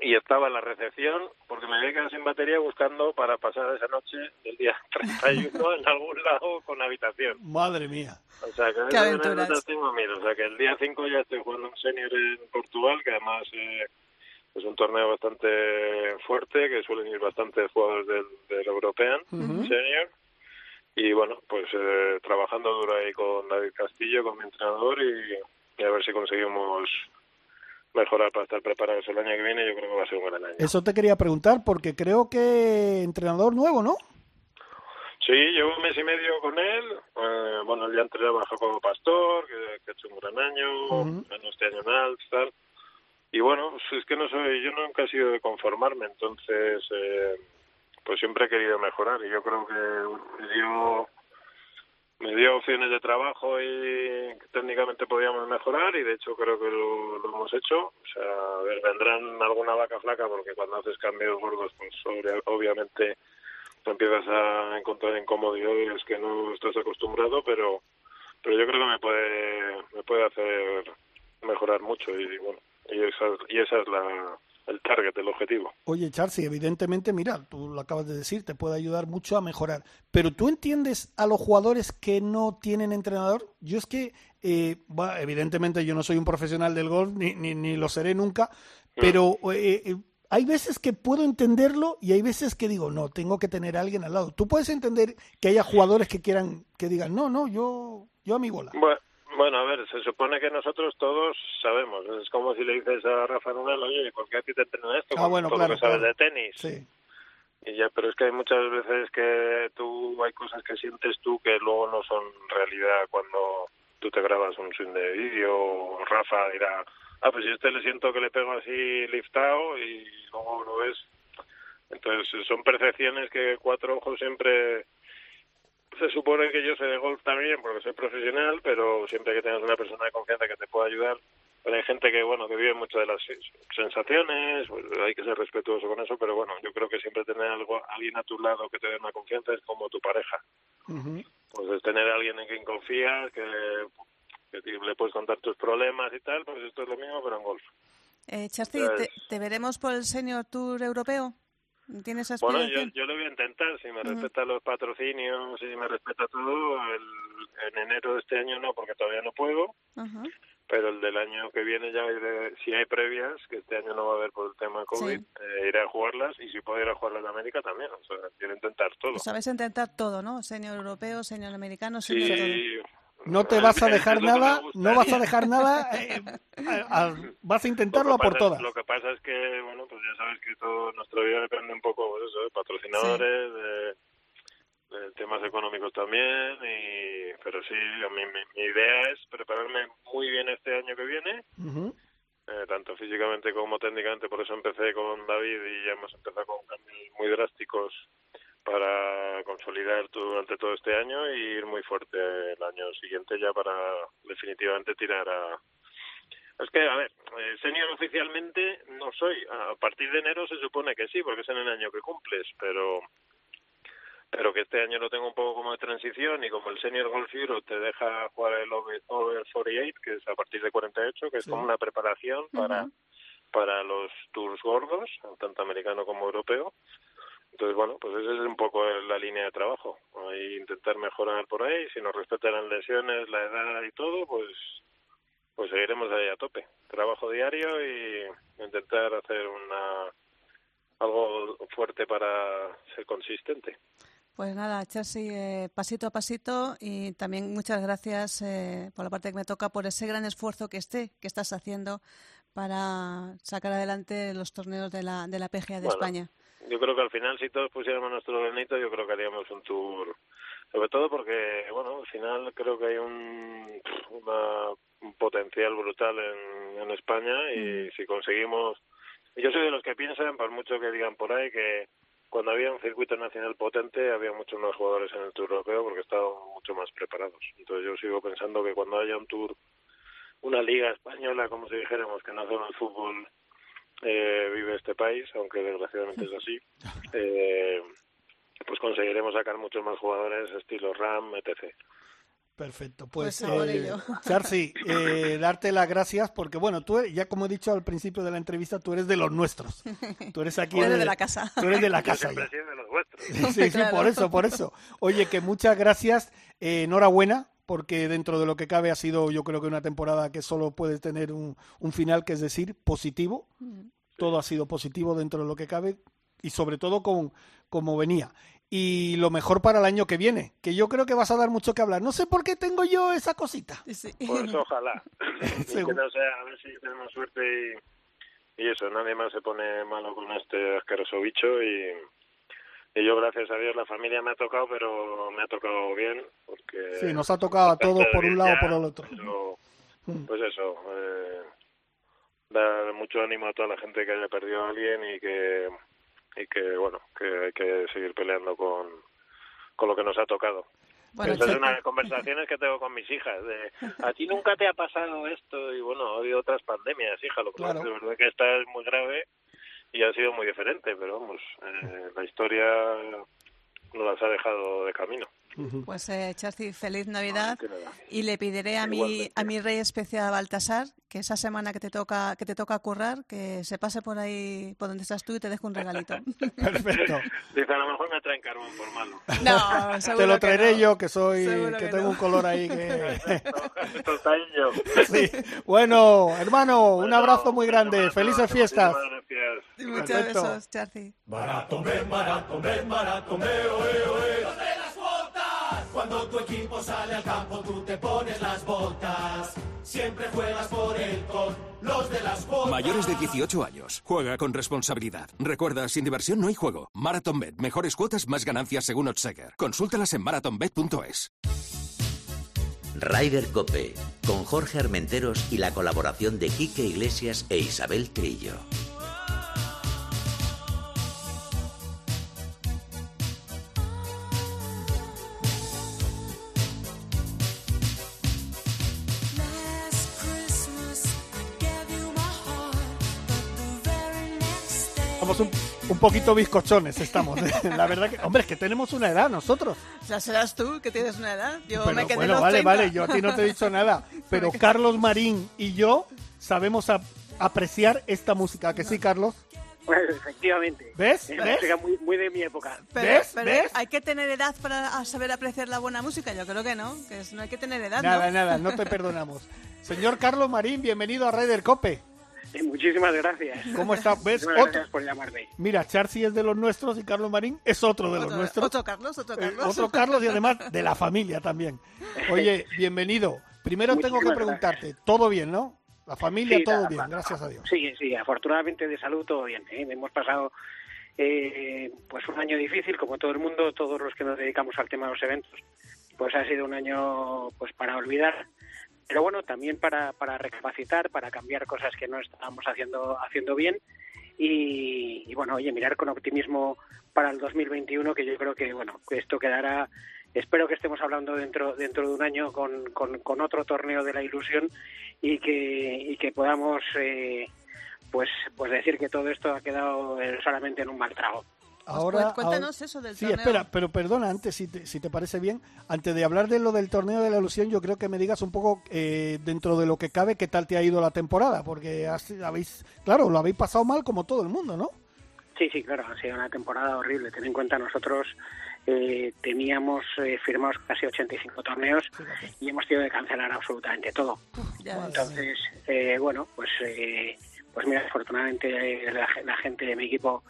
S7: y estaba en la recepción porque me había quedado sin batería buscando para pasar esa noche del día 31 en algún lado con habitación
S3: Madre mía.
S7: o sea, que
S4: Qué aventuras.
S7: O sea, que el día 5 ya estoy jugando un senior en Portugal, que además eh, es un torneo bastante fuerte, que suelen ir bastantes jugadores del, del European Senior. Y bueno, pues eh, trabajando duro ahí con David Castillo, con mi entrenador, y, y a ver si conseguimos mejorar para estar preparados el año que viene. Yo creo que va a ser un gran año.
S3: Eso te quería preguntar porque creo que entrenador nuevo, ¿no?
S7: Sí, llevo un mes y medio con él. Eh, bueno, él ya entrenaba a Jacobo Pastor, que, que ha hecho un gran año, ganó este año en Alps, tal. Y bueno, pues es que no soy, yo nunca he sido de conformarme, entonces, eh, pues siempre he querido mejorar y yo creo que me dio, me dio opciones de trabajo y técnicamente podíamos mejorar y de hecho creo que lo, lo hemos hecho. O sea, a ver, vendrán alguna vaca flaca porque cuando haces cambios gordos, pues obvia- obviamente te empiezas a encontrar incomodidades que no estás acostumbrado, pero pero yo creo que me puede me puede hacer mejorar mucho y bueno y esa y esa es la el target el objetivo
S3: Oye, Charcy, evidentemente, mira, tú lo acabas de decir, te puede ayudar mucho a mejorar. Pero tú entiendes a los jugadores que no tienen entrenador. Yo es que, eh, evidentemente, yo no soy un profesional del golf, ni, ni, ni lo seré nunca, pero eh, eh, hay veces que puedo entenderlo y hay veces que digo, no, tengo que tener a alguien al lado. Tú puedes entender que haya jugadores que quieran, que digan, no, no, yo, yo a mi bola.
S7: bueno bueno, a ver, se supone que nosotros todos sabemos. Es como si le dices a Rafa Nadal, oye, ¿por qué a ti te entrena esto?
S3: Ah,
S7: Con
S3: bueno,
S7: todo
S3: claro,
S7: lo que sabes
S3: claro.
S7: de tenis.
S3: Sí,
S7: Y ya, pero es que hay muchas veces que tú hay cosas que sientes tú que luego no son realidad cuando tú te grabas un swing de vídeo o Rafa dirá, ah, pues yo a este le siento que le pego así liftado y luego lo ves. Entonces son percepciones que cuatro ojos siempre se supone que yo sé de golf también porque soy profesional, pero siempre que tengas una persona de confianza que te pueda ayudar, pero hay gente que bueno que vive mucho de las sensaciones, pues hay que ser respetuoso con eso, pero bueno, yo creo que siempre tener algo, alguien a tu lado que te dé una confianza es como tu pareja.
S3: Ujú.
S7: Pues es tener a alguien en quien confías, que, que te- le puedes contar tus problemas y tal, pues esto es lo mismo pero en golf.
S4: Eh, Charcy, ¿te, te veremos por el Senior Tour Europeo? ¿Tienes
S7: Bueno, yo,
S4: aspiración?
S7: yo lo voy a intentar, si me
S4: Ujú.
S7: respeta los patrocinios, si me respeta todo, el, en enero de este año no, porque todavía no puedo,
S4: Ajá.
S7: pero el del año que viene ya iré, si hay previas, que este año no va a haber por el tema COVID,
S4: Sí.
S7: eh, iré a jugarlas y si puedo ir a jugarlas de América también, o sea, quiero intentar todo.
S4: Sabes intentar todo, ¿no? Senior europeo, senior americano, senior todo.
S3: No te vas a dejar nada, no vas a dejar nada, eh, a- a- vas a intentarlo
S7: Lo
S3: a
S7: que
S3: por
S7: pasa-
S3: todas.
S7: Lo que pasa es que, bueno, pues ya sabes que todo nuestra vida depende un poco pues eso, de patrocinadores, de, de temas económicos también, y, pero sí, a mí, mi, mi idea es prepararme muy bien este año que viene, eh, tanto físicamente como técnicamente, por eso empecé con David y ya hemos empezado con cambios muy drásticos para consolidar durante todo este año y ir muy fuerte el año siguiente ya para definitivamente tirar a... Es que, a ver, eh, senior oficialmente no soy. A partir de enero se supone que sí, porque es en el año que cumples, pero pero que este año lo tengo un poco como de transición y como el Senior Golf Euro te deja jugar el Over, over 48, que es a partir de 48, que es como una preparación para, para los tours gordos, tanto americano como europeo. Entonces, bueno, pues esa es un poco la línea de trabajo. Ahí intentar mejorar por ahí. Si nos respetan las lesiones, la edad y todo, pues pues seguiremos ahí a tope. Trabajo diario y intentar hacer una algo fuerte para ser consistente.
S4: Pues nada, Chelsea, eh, pasito a pasito y también muchas gracias eh, por la parte que me toca por ese gran esfuerzo que esté, que estás haciendo para sacar adelante los torneos de la, de la PGA de
S7: Bueno,
S4: España.
S7: Yo creo que al final, si todos pusiéramos nuestro granito, yo creo que haríamos un tour Sobre todo porque, bueno, al final creo que hay un, una- un potencial brutal en, en España y si conseguimos... Yo soy de los que piensan, por mucho que digan por ahí, que cuando había un circuito nacional potente había muchos más jugadores en el Tour Europeo porque estaban mucho más preparados. Entonces yo sigo pensando que cuando haya un Tour, una liga española, como si dijéramos, que no solo el fútbol eh, vive este país, aunque desgraciadamente es así, eh, pues conseguiremos sacar muchos más jugadores estilo RAM, etc.
S3: Perfecto, pues,
S4: Pues
S3: eh. Charcy, eh, darte las gracias porque bueno, tú ya como he dicho al principio de la entrevista, tú eres de los nuestros. Tú eres aquí
S4: Eres de la casa.
S3: Tú eres de la casa.
S7: siempre
S3: ya.
S7: he sido de los vuestros.
S3: Sí, sí,
S4: Claro.
S3: por eso, por eso. Oye, que muchas gracias, eh, enhorabuena, porque dentro de lo que cabe ha sido yo creo que una temporada que solo puede tener un, un final, que es decir, positivo. Todo ha sido positivo dentro de lo que cabe y sobre todo con como venía. Y lo mejor para el año que viene, que yo creo que vas a dar mucho que hablar. No sé por qué tengo yo esa cosita.
S4: Sí.
S7: Pues ojalá. Que
S3: Seguro.
S7: no sea, a ver si tenemos suerte y, y eso, nadie más se pone malo con este asqueroso bicho y, y yo gracias a Dios la familia me ha tocado, pero me ha tocado bien porque...
S3: Sí, nos ha tocado a todos por un lado o por el otro.
S7: pero,
S3: Mm.
S7: pues eso, eh, dar mucho ánimo a toda la gente que haya perdido a alguien y que, y que bueno, que hay que seguir peleando con, con lo que nos ha tocado.
S4: Bueno,
S7: Esa es
S4: Checo,
S7: una de las conversaciones que tengo con mis hijas. De, a ti nunca te ha pasado esto y bueno, ha habido otras pandemias, hija. Lo que
S3: Claro.
S7: pasa es verdad que esta es muy grave y ha sido muy diferente, pero vamos, eh, la historia nos las ha dejado de camino.
S4: Pues eh, Charcy, feliz Navidad
S7: que
S4: y le pediré a mi a mi rey especial Baltasar que esa semana que te toca que te toca currar que se pase por ahí por donde estás tú y te deje un regalito.
S3: Perfecto.
S7: Dice, a lo mejor me traen carbón por malo.
S4: No, seguro
S3: Te lo
S4: que
S3: traeré
S4: no.
S3: yo, que soy,
S4: Seguro
S3: que
S4: que
S3: tengo
S4: no.
S3: un color ahí que... Sí. Bueno, hermano, un abrazo muy grande. Felices fiestas.
S4: Y Muchos
S3: Perfecto.
S4: besos, Charcy.
S8: Cuando tu equipo sale al campo, tú te pones las botas. Siempre juegas por él con los de las botas.
S9: Mayores de 18 años. Juega con responsabilidad. Recuerda, sin diversión no hay juego. MarathonBet. Mejores cuotas, más ganancias según Odseger. Consúltalas en marathonbet.es.
S1: Ryder Cope, con Jorge Armenteros y la colaboración de Quique Iglesias e Isabel Trillo.
S3: Estamos un, un poquito bizcochones, estamos. La verdad que, hombre, es que tenemos una edad nosotros.
S4: O sea, serás tú que tienes una edad. Yo
S3: Pero
S4: me quedé en
S3: bueno,
S4: los
S3: vale,
S4: 30.
S3: vale, yo a ti no te he dicho nada. Pero Carlos Marín y yo sabemos a- apreciar esta música. ¿Que sí, Carlos?
S10: Pues efectivamente.
S3: ¿Ves?
S10: Es muy, muy de mi época.
S4: Pero,
S3: ¿Ves?
S4: pero
S3: ¿Ves?
S4: hay que tener edad para saber apreciar la buena música. Yo creo que no, que es- no hay que tener edad,
S3: Nada,
S4: ¿no?
S3: nada, no te perdonamos. Señor Carlos Marín, bienvenido a Raider Cope.
S10: Eh, muchísimas gracias.
S3: ¿Cómo está? ¿Ves? Otro-
S10: gracias por llamarme.
S3: Mira, Charcy es de los nuestros y Carlos Marín es otro de los
S4: Otro,
S3: nuestros.
S4: otro Carlos, otro
S3: Eh,
S4: Carlos.
S3: otro Carlos y además de la familia también. Oye, bienvenido. Primero tengo que preguntarte, ¿todo bien, no? La familia,
S10: Sí,
S3: todo bien, gracias a Dios.
S10: Sí, sí, afortunadamente de salud todo bien. ¿eh? Hemos pasado eh, pues un año difícil, como todo el mundo, todos los que nos dedicamos al tema de los eventos. Pues ha sido un año pues para olvidar, pero bueno, también para, para recapacitar, para cambiar cosas que no estábamos haciendo, haciendo bien y, bueno, oye, mirar con optimismo para el 2021, que yo creo que bueno, esto quedará espero que estemos hablando dentro dentro de un año con, con, con otro torneo de la ilusión y que y que podamos eh, pues pues decir que todo esto ha quedado eh, solamente en un mal trago.
S3: Ahora,
S4: Pues cuéntanos
S3: ahora-
S4: eso del
S3: Sí,
S4: torneo.
S3: espera, pero perdona, antes, si te, si te parece bien, antes de hablar de lo del torneo de la ilusión, yo creo que me digas un poco, eh, dentro de lo que cabe, qué tal te ha ido la temporada, porque has- habéis, claro, lo habéis pasado mal como todo el mundo, ¿no?
S10: Sí, sí, claro, ha sido una temporada horrible. Ten en cuenta, nosotros eh, teníamos eh, firmados casi 85 torneos y hemos tenido que cancelar absolutamente todo.
S4: Ya ves.
S10: Entonces, eh, bueno, pues eh, pues mira, afortunadamente eh, la, la gente de mi equipo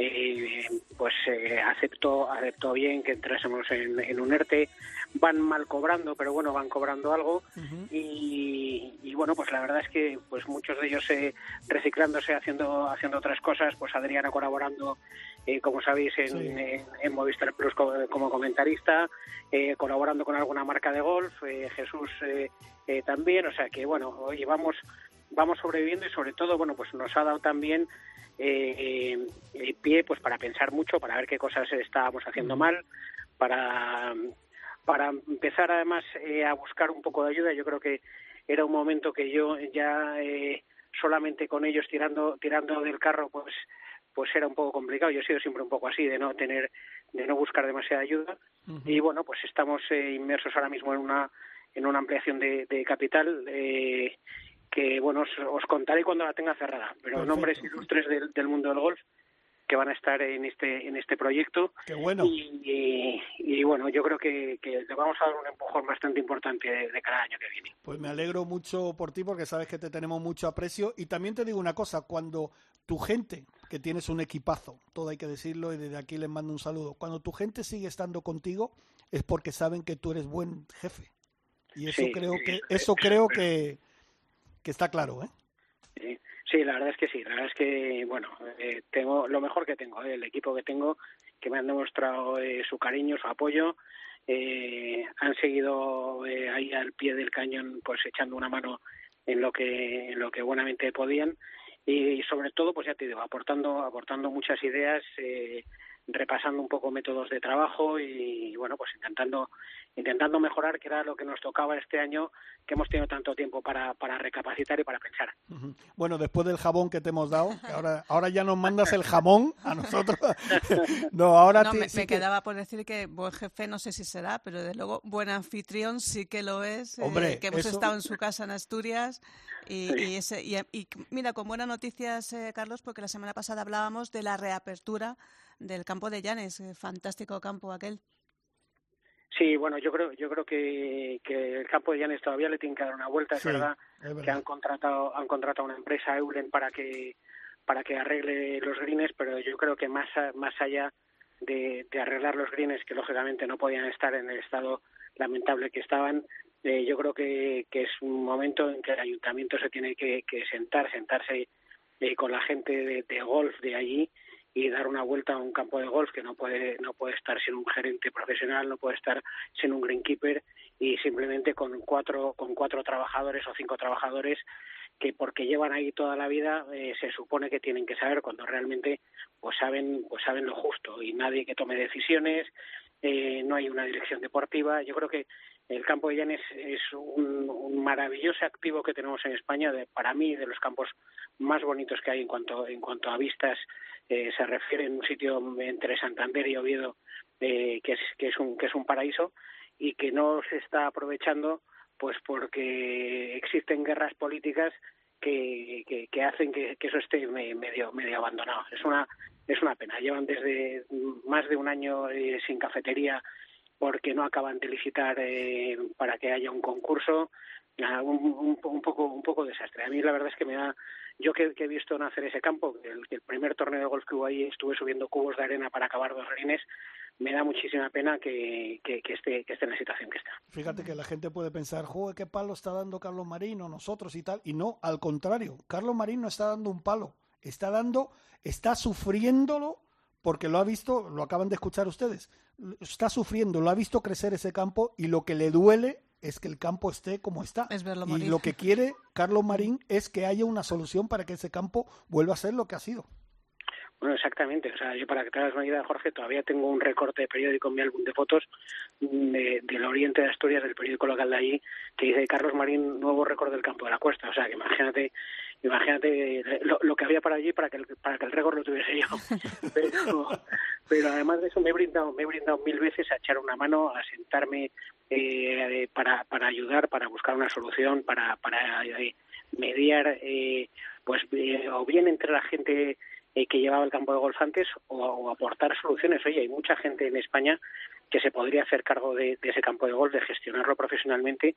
S10: eh, pues eh, aceptó aceptó bien que entrásemos en, en un ERTE. Van mal cobrando, pero bueno, van cobrando algo. Y, y, bueno, pues la verdad es que pues muchos de ellos eh, reciclándose, haciendo haciendo otras cosas, pues Adriana colaborando, eh, como sabéis, en,
S3: Sí.
S10: en- en Movistar Plus como, como comentarista, eh, colaborando con alguna marca de golf, eh, Jesús también, o sea que bueno, oye, vamos, sobreviviendo y sobre todo, bueno, pues nos ha dado también eh, eh, pie pues para pensar mucho, para ver qué cosas estábamos haciendo mal, para, para empezar además eh, a buscar un poco de ayuda. Yo creo que era un momento que yo ya eh, solamente con ellos tirando tirando del carro pues pues era un poco complicado. Yo he sido siempre un poco así de no tener de no buscar demasiada ayuda y bueno pues estamos eh, inmersos ahora mismo en una en una ampliación de, de capital eh, que bueno os, os contaré cuando la tenga cerrada pero
S3: Perfecto.
S10: nombres ilustres del, del mundo del golf que van a estar en este en este proyecto
S3: Qué bueno.
S10: y, y- y, bueno yo creo que, que le vamos a dar un empujón bastante importante de, de cada año que viene
S3: Pues me alegro mucho por ti porque sabes que te tenemos mucho aprecio. Y también te digo una cosa, cuando tu gente, que tienes un equipazo, todo hay que decirlo y desde aquí les mando un saludo, cuando tu gente sigue estando contigo es porque saben que tú eres buen jefe. Y eso
S10: Sí,
S3: creo que
S10: eso-
S3: creo que, que está claro, ¿eh?
S10: Sí, la verdad es que sí. La verdad es que, bueno, eh, tengo lo mejor que tengo, eh, el equipo que tengo, que me han demostrado eh, su cariño, su apoyo. eh, han seguido eh, ahí al pie del cañón, pues echando una mano en lo que en lo que buenamente podían y, sobre todo, pues ya te digo, aportando aportando muchas ideas, eh, repasando un poco métodos de trabajo y, bueno, pues intentando intentando mejorar, que era lo que nos tocaba este año, que hemos tenido tanto tiempo para, para recapacitar y para pensar.
S3: Bueno, después del jabón que te hemos dado, que ahora, ahora ya nos mandas el jamón a nosotros. no, ahora
S4: No, me,
S3: sí
S4: me
S3: que-
S4: quedaba por decir que buen jefe no sé si será, pero de luego buen anfitrión sí que lo es. eh,
S3: Hombre,
S4: que hemos
S3: eso-
S4: estado en su casa en Asturias y, y ese, y, y mira, con buenas noticias, eh, Carlos, porque la semana pasada hablábamos de la reapertura del campo de Llanes, eh, fantástico campo aquel.
S10: Sí, bueno, yo creo, yo creo que, que el campo de Llanes todavía le tiene que dar una vuelta. Es
S3: Sí,
S10: verdad
S3: es
S10: que
S3: verdad.
S10: han contratado, han contratado una empresa Eulen para que para que arregle los greens, pero yo creo que más a- más allá de, de arreglar los greens, que lógicamente no podían estar en el estado lamentable que estaban, eh, yo creo que, que es un momento en que el ayuntamiento se tiene que, que sentar, sentarse eh, con la gente de, de golf de allí y dar una vuelta a un campo de golf que no puede no puede estar sin un gerente profesional, no puede estar sin un greenkeeper y simplemente con cuatro con cuatro trabajadores o cinco trabajadores que porque llevan ahí toda la vida eh, se supone que tienen que saber cuando realmente pues saben pues saben lo justo y nadie que tome decisiones eh, no hay una dirección deportiva. Yo creo que el campo de Llanes es un, maravilloso activo que tenemos en España de, para mí de los campos más bonitos que hay en cuanto en cuanto a vistas eh, se refiere en un sitio entre Santander y Oviedo eh, que es que es un que es un paraíso y que no se está aprovechando pues porque existen guerras políticas que, que, hacen que, eso esté me- medio medio abandonado. Es una es una pena. Llevan desde más de un año eh, sin cafetería porque no acaban de licitar eh, para que haya un concurso un, poco un poco desastre a mí la verdad es que me da yo que, he visto nacer ese campo el, primer torneo de golf que hubo ahí estuve subiendo cubos de arena para acabar dos greens me da muchísima pena que, que, que esté que esté en la situación que está
S3: Fíjate que la gente puede pensar, joder, qué palo está dando Carlos Marín o nosotros y tal. Y no, al contrario, Carlos Marín no está dando un palo, está dando, está sufriéndolo porque lo ha visto, lo acaban de escuchar ustedes, está sufriendo, lo ha visto crecer ese campo y lo que le duele es que el campo esté como está.
S4: Es verlo
S3: y
S4: morir.
S3: lo que quiere Carlos Marín es que haya una solución para que ese campo vuelva a ser lo que ha sido.
S10: Bueno, exactamente. O sea, yo para que te hagas una idea, Jorge, todavía tengo un recorte de periódico en mi álbum de fotos de- del Oriente de Asturias, del periódico local de allí, que dice Carlos Marín, nuevo récord del campo de la cuesta. O sea, que imagínate, imagínate lo, lo que había para allí para que el, para que el récord lo tuviese yo. Pero, pero además de eso me he brindado, me he brindado mil veces a echar una mano, a sentarme eh, para, para ayudar, para buscar una solución, para, para eh, mediar, eh, pues eh, o bien entre la gente eh, que llevaba el campo de golf antes o, o aportar soluciones. Oye, hay mucha gente en España que se podría hacer cargo de, de ese campo de golf, de gestionarlo profesionalmente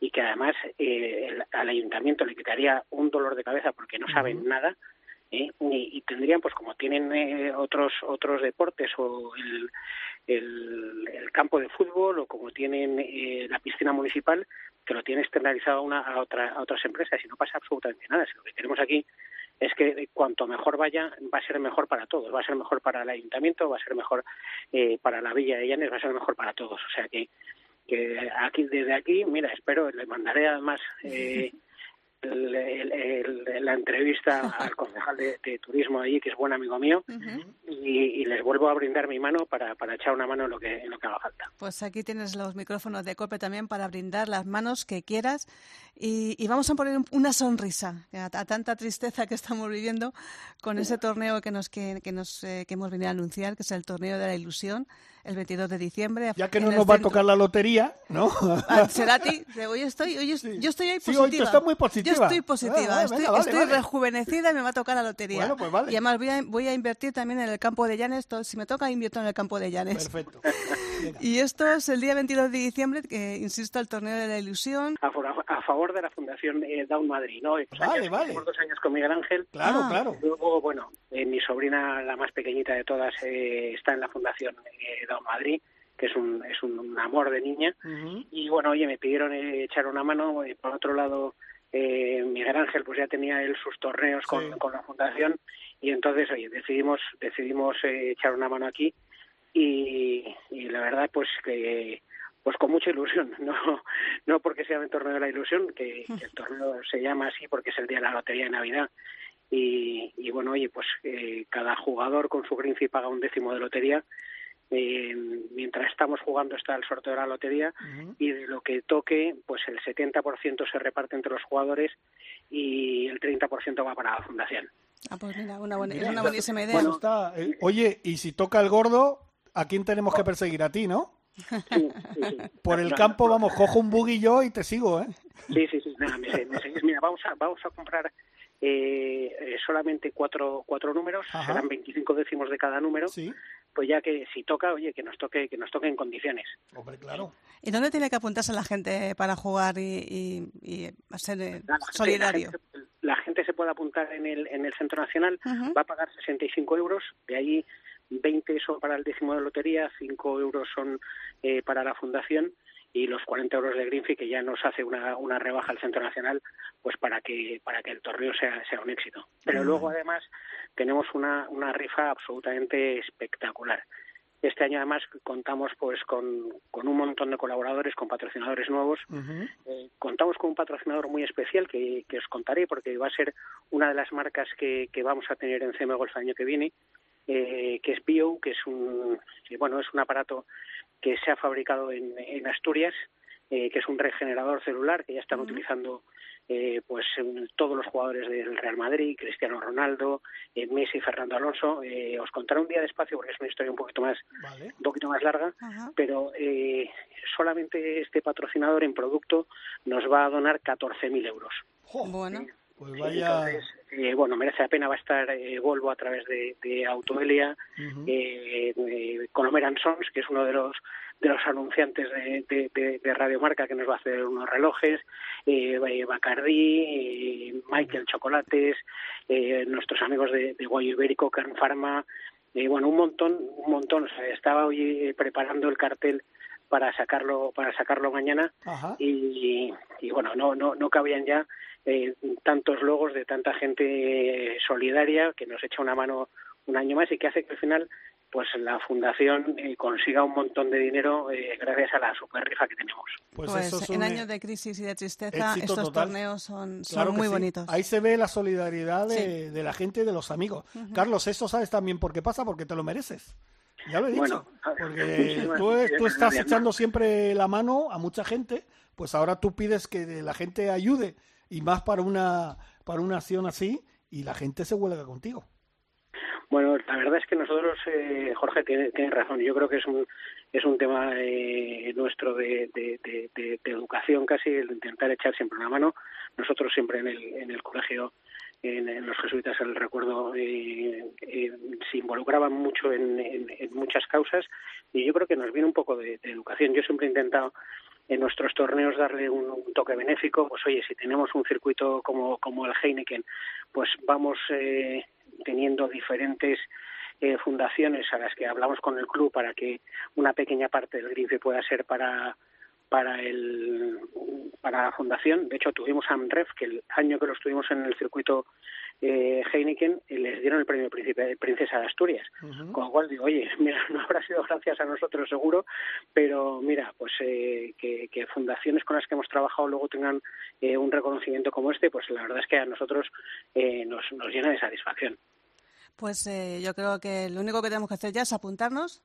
S10: y que además eh, el- al ayuntamiento le quitaría un dolor de cabeza porque no saben nada ¿eh? y, y tendrían, pues como tienen eh, otros otros deportes o el, el, el campo de fútbol o como tienen eh, la piscina municipal, que lo tienen externalizado a, una, a, otra, a otras empresas y no pasa absolutamente nada. Si lo que queremos aquí es que cuanto mejor vaya, va a ser mejor para todos. Va a ser mejor para el ayuntamiento, va a ser mejor eh, para la Villa de Llanes, va a ser mejor para todos. O sea que, que aquí desde aquí, mira, espero, le mandaré además eh, el- la entrevista al concejal de, de turismo allí, que es buen amigo mío, y, y les vuelvo a brindar mi mano para, para echar una mano en lo que, en lo que haga falta.
S4: Pues aquí tienes los micrófonos de COPE también para brindar las manos que quieras. Y, y vamos a poner un- una sonrisa a, a tanta tristeza que estamos viviendo con ese torneo que nos que, que nos eh, que hemos venido a anunciar, que es el torneo de la ilusión, el 22 de diciembre.
S3: Ya que no nos va a tocar la lotería, ¿no?
S4: Ah, Cerati, de hoy estoy, hoy yo estoy ahí
S3: Sí,
S4: positiva.
S3: hoy tú estás muy positiva.
S4: Yo estoy positiva,
S3: Ah, vale,
S4: estoy,
S3: venga, vale,
S4: estoy
S3: vale.
S4: rejuvenecida y me va a tocar la lotería.
S3: Bueno, pues vale.
S4: Y además voy a, voy a invertir también en el campo de Llanes. si me toca, invierto en el campo de Llanes.
S3: Perfecto.
S4: Y esto es el día 22 de diciembre, que insisto, el torneo de la ilusión.
S10: A, for- a favor de la Fundación eh, Down Madrid, ¿no? Pues
S3: Vale,
S10: años-
S3: vale.
S10: dos años con Miguel Ángel.
S3: Claro,
S4: Ah.
S3: claro.
S10: Luego, bueno, eh, mi sobrina, la más pequeñita de todas, eh, está en la Fundación eh, Down Madrid, que es un, es un, un amor de niña.
S3: Ujú.
S10: Y bueno, oye, me pidieron eh, echar una mano. eh, por otro lado, eh, Miguel Ángel, pues ya tenía él sus torneos con,
S3: Sí.
S10: con la Fundación. Y entonces, oye, decidimos, decidimos eh, echar una mano aquí. Y, y la verdad, pues que pues con mucha ilusión, no no porque sea el torneo de la ilusión, que, que el torneo se llama así porque es el día de la lotería de Navidad. Y, y bueno, oye, pues eh, cada jugador con su Greenfee paga un décimo de lotería. Eh, mientras estamos jugando está el sorteo de la lotería y de lo que toque, pues el 70% se reparte entre los jugadores y el 30% va para la fundación.
S4: Ah, pues mira, una buena- es una buenísima idea.
S3: Está, eh, Oye, y si toca el gordo, ¿a quién tenemos que perseguir? A ti, ¿no?
S10: Sí, sí, sí.
S3: Por el
S10: No,
S3: campo, vamos, cojo un buggy yo y te sigo, ¿eh?
S10: Sí, sí, sí, nada, me, se- me seguís. Mira, vamos a, vamos a comprar eh, eh, solamente cuatro, cuatro números,
S3: Ajá.
S10: serán 25 décimos de cada número,
S3: Sí,
S10: pues ya que si toca, oye, que nos toque, que nos toque en condiciones.
S3: hombre, claro.
S4: ¿Y dónde tiene que apuntarse la gente para jugar y, y, y ser eh,
S10: La gente-
S4: solidario?
S10: La gente, la gente se puede apuntar en el, en el Centro Nacional, va a pagar 65 euros, de ahí 20 son para el décimo de lotería, 5 euros son eh, para la fundación y los 40 euros de Greenfee que ya nos hace una, una rebaja al Centro Nacional pues para que para que el torneo sea, sea un éxito. Pero luego además tenemos una, una rifa absolutamente espectacular. Este año además contamos pues con, con un montón de colaboradores, con patrocinadores nuevos eh, contamos con un patrocinador muy especial que, que os contaré porque va a ser una de las marcas que, que vamos a tener en CM Golf el año que viene, eh, que es Bio, que es un que, bueno es un aparato que se ha fabricado en, en Asturias, eh, que es un regenerador celular que ya están utilizando eh, pues todos los jugadores del Real Madrid, Cristiano Ronaldo, eh, Messi, Fernando Alonso. Eh, os contaré un día despacio porque es una historia un poquito más
S3: Vale.
S10: un poquito más larga,
S4: Ajá.
S10: pero eh, solamente este patrocinador en producto nos va a donar 14.000 euros.
S3: Jo,
S4: Bueno,
S3: pues vaya.
S10: Entonces, eh, bueno, merece la pena, va a estar eh, Volvo a través de, de Autoelia,
S3: Ujú.
S10: eh, eh, Sons, que es uno de los de los anunciantes de, de, de, de Radiomarca que nos va a hacer unos relojes, eh, Bacardí, eh, Michael Chocolates, eh, nuestros amigos de, de Guayo Ibérico, Pharma, bueno, un montón, un montón. O sea, estaba hoy preparando el cartel para sacarlo para sacarlo mañana y, y bueno no no no cabían ya eh, tantos logos de tanta gente solidaria que nos echa una mano un año más y que hace que al final pues la fundación eh, consiga un montón de dinero eh, gracias a la super rifa que tenemos
S3: Pues,
S4: pues,
S3: eso es
S4: en años de crisis y de tristeza, estos
S3: total.
S4: torneos son, son
S3: Claro
S4: muy
S3: sí.
S4: bonitos.
S3: Ahí se ve la solidaridad de, de la gente y de los amigos. Carlos, esto sabes también por qué pasa, porque te lo mereces. Ya lo he dicho.
S10: Bueno,
S3: porque tú, estás echando siempre la mano a mucha gente, pues ahora tú pides que la gente ayude y más para una para una acción así y la gente se huelga contigo.
S10: Bueno, la verdad es que nosotros, eh, Jorge, tiene, tiene razón. Yo creo que es un es un tema eh, nuestro de, de, de- de- de educación casi, el intentar echar siempre una mano. Nosotros siempre en el, en el colegio, en, los jesuitas, el recuerdo, eh, eh, se involucraban mucho en, muchas causas y yo creo que nos viene un poco de, de educación. Yo siempre he intentado en nuestros torneos darle un, un toque benéfico, pues oye, si tenemos un circuito como, como el Heineken, pues vamos, eh, teniendo diferentes eh, fundaciones a las que hablamos con el club para que una pequeña parte del grife pueda ser para para el para la fundación. De hecho, tuvimos a AMREF, que el año que lo estuvimos en el circuito eh, Heineken, eh, les dieron el premio Príncipe, Princesa de Asturias. Con lo cual digo, oye, mira, no habrá sido gracias a nosotros seguro, pero mira, pues eh, que, que fundaciones con las que hemos trabajado luego tengan eh, un reconocimiento como este, pues la verdad es que a nosotros eh, nos, nos llena de satisfacción.
S4: Pues eh, yo creo que lo único que tenemos que hacer ya es apuntarnos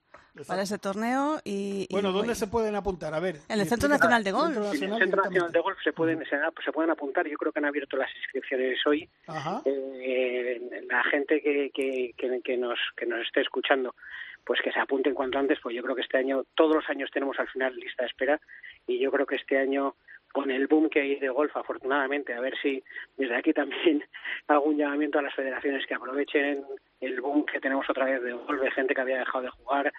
S4: para ese torneo y... y,
S3: Bueno, ¿dónde
S4: oye,
S3: se pueden apuntar? A ver.
S4: En el Centro Nacional de Golf.
S10: En el Centro Nacional de Golf se pueden, se, se pueden apuntar, yo creo que han abierto las inscripciones hoy.
S3: Ajá.
S10: Eh, la gente que, que, que, que nos, que nos esté escuchando, pues que se apunten cuanto antes, pues yo creo que este año, todos los años tenemos al final lista de espera y yo creo que este año con el boom que hay de golf, afortunadamente, a ver si desde aquí también hago un llamamiento a las federaciones que aprovechen el boom que tenemos otra vez de golf, de gente que había dejado de jugar,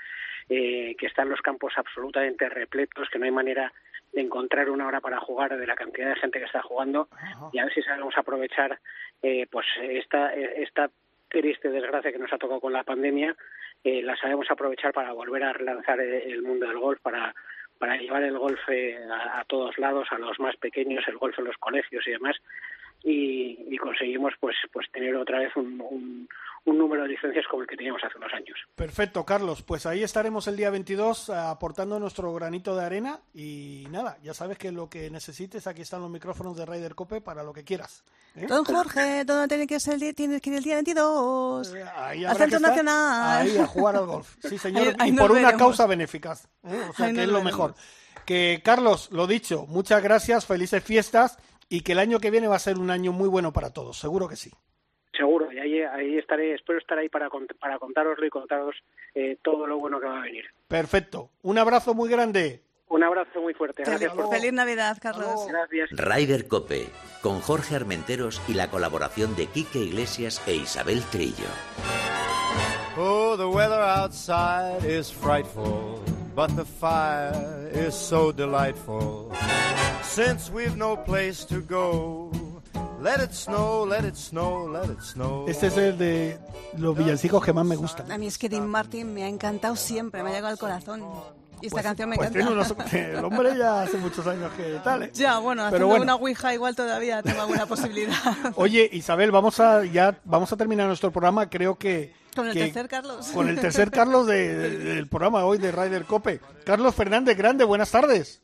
S10: eh, que están los campos absolutamente repletos, que no hay manera de encontrar una hora para jugar de la cantidad de gente que está jugando. Y a ver si sabemos aprovechar eh, pues esta esta triste desgracia que nos ha tocado con la pandemia eh, la sabemos aprovechar para volver a relanzar el, el mundo del golf para para llevar el golf a, a todos lados a los más pequeños el golf en los colegios y demás y, y conseguimos pues pues tener otra vez un, un, un número de licencias como el que teníamos hace unos años
S3: Perfecto, Carlos. Pues ahí estaremos el día 22 aportando nuestro granito de arena y nada, ya sabes que lo que necesites, aquí están los micrófonos de Ryder Cope para lo que quieras. ¿eh?
S4: Don Jorge, ¿dónde tiene que ser el día, tienes que ir el día 22?
S3: Ahí
S4: Al Centro Nacional.
S3: Ahí a jugar al golf. Sí, señor.
S4: Ahí- ahí
S3: y por una
S4: veremos.
S3: causa benéfica. ¿eh? O sea,
S4: Ahí
S3: que es lo
S4: veremos.
S3: mejor. Que, Carlos, lo dicho, muchas gracias, felices fiestas y que el año que viene va a ser un año muy bueno para todos. Seguro que sí.
S10: seguro y ahí, ahí estaré espero estar ahí para para contároslo y contaros eh, todo lo bueno que va a venir
S3: Perfecto. Un abrazo muy grande.
S10: un abrazo muy fuerte gracias por
S4: Feliz Navidad, Carlos.
S10: gracias
S1: Ryder Cope, con Jorge Armenteros y la colaboración de Quique Iglesias e Isabel Trillo.
S11: Oh, the weather outside is frightful, but the fire is so delightful. Since we've no place to go, let it snow, let it snow, let it snow.
S3: Este es el de los villancicos que más me gustan.
S4: A mí es que Dean Martin me ha encantado siempre, me ha llegado al corazón. Y esta canción me
S3: Pues
S4: encanta.
S3: unos- el hombre ya hace muchos años que tal, ¿eh?
S4: Ya, bueno,
S3: Pero
S4: haciendo
S3: bueno.
S4: una ouija igual todavía tengo alguna posibilidad.
S3: Oye, Isabel, vamos a ya vamos a terminar nuestro programa. Creo que
S4: Con el
S3: que-
S4: tercer Carlos.
S3: con el tercer Carlos de- de- del programa hoy de Ryder Cope. Carlos Fernández Grande, buenas tardes.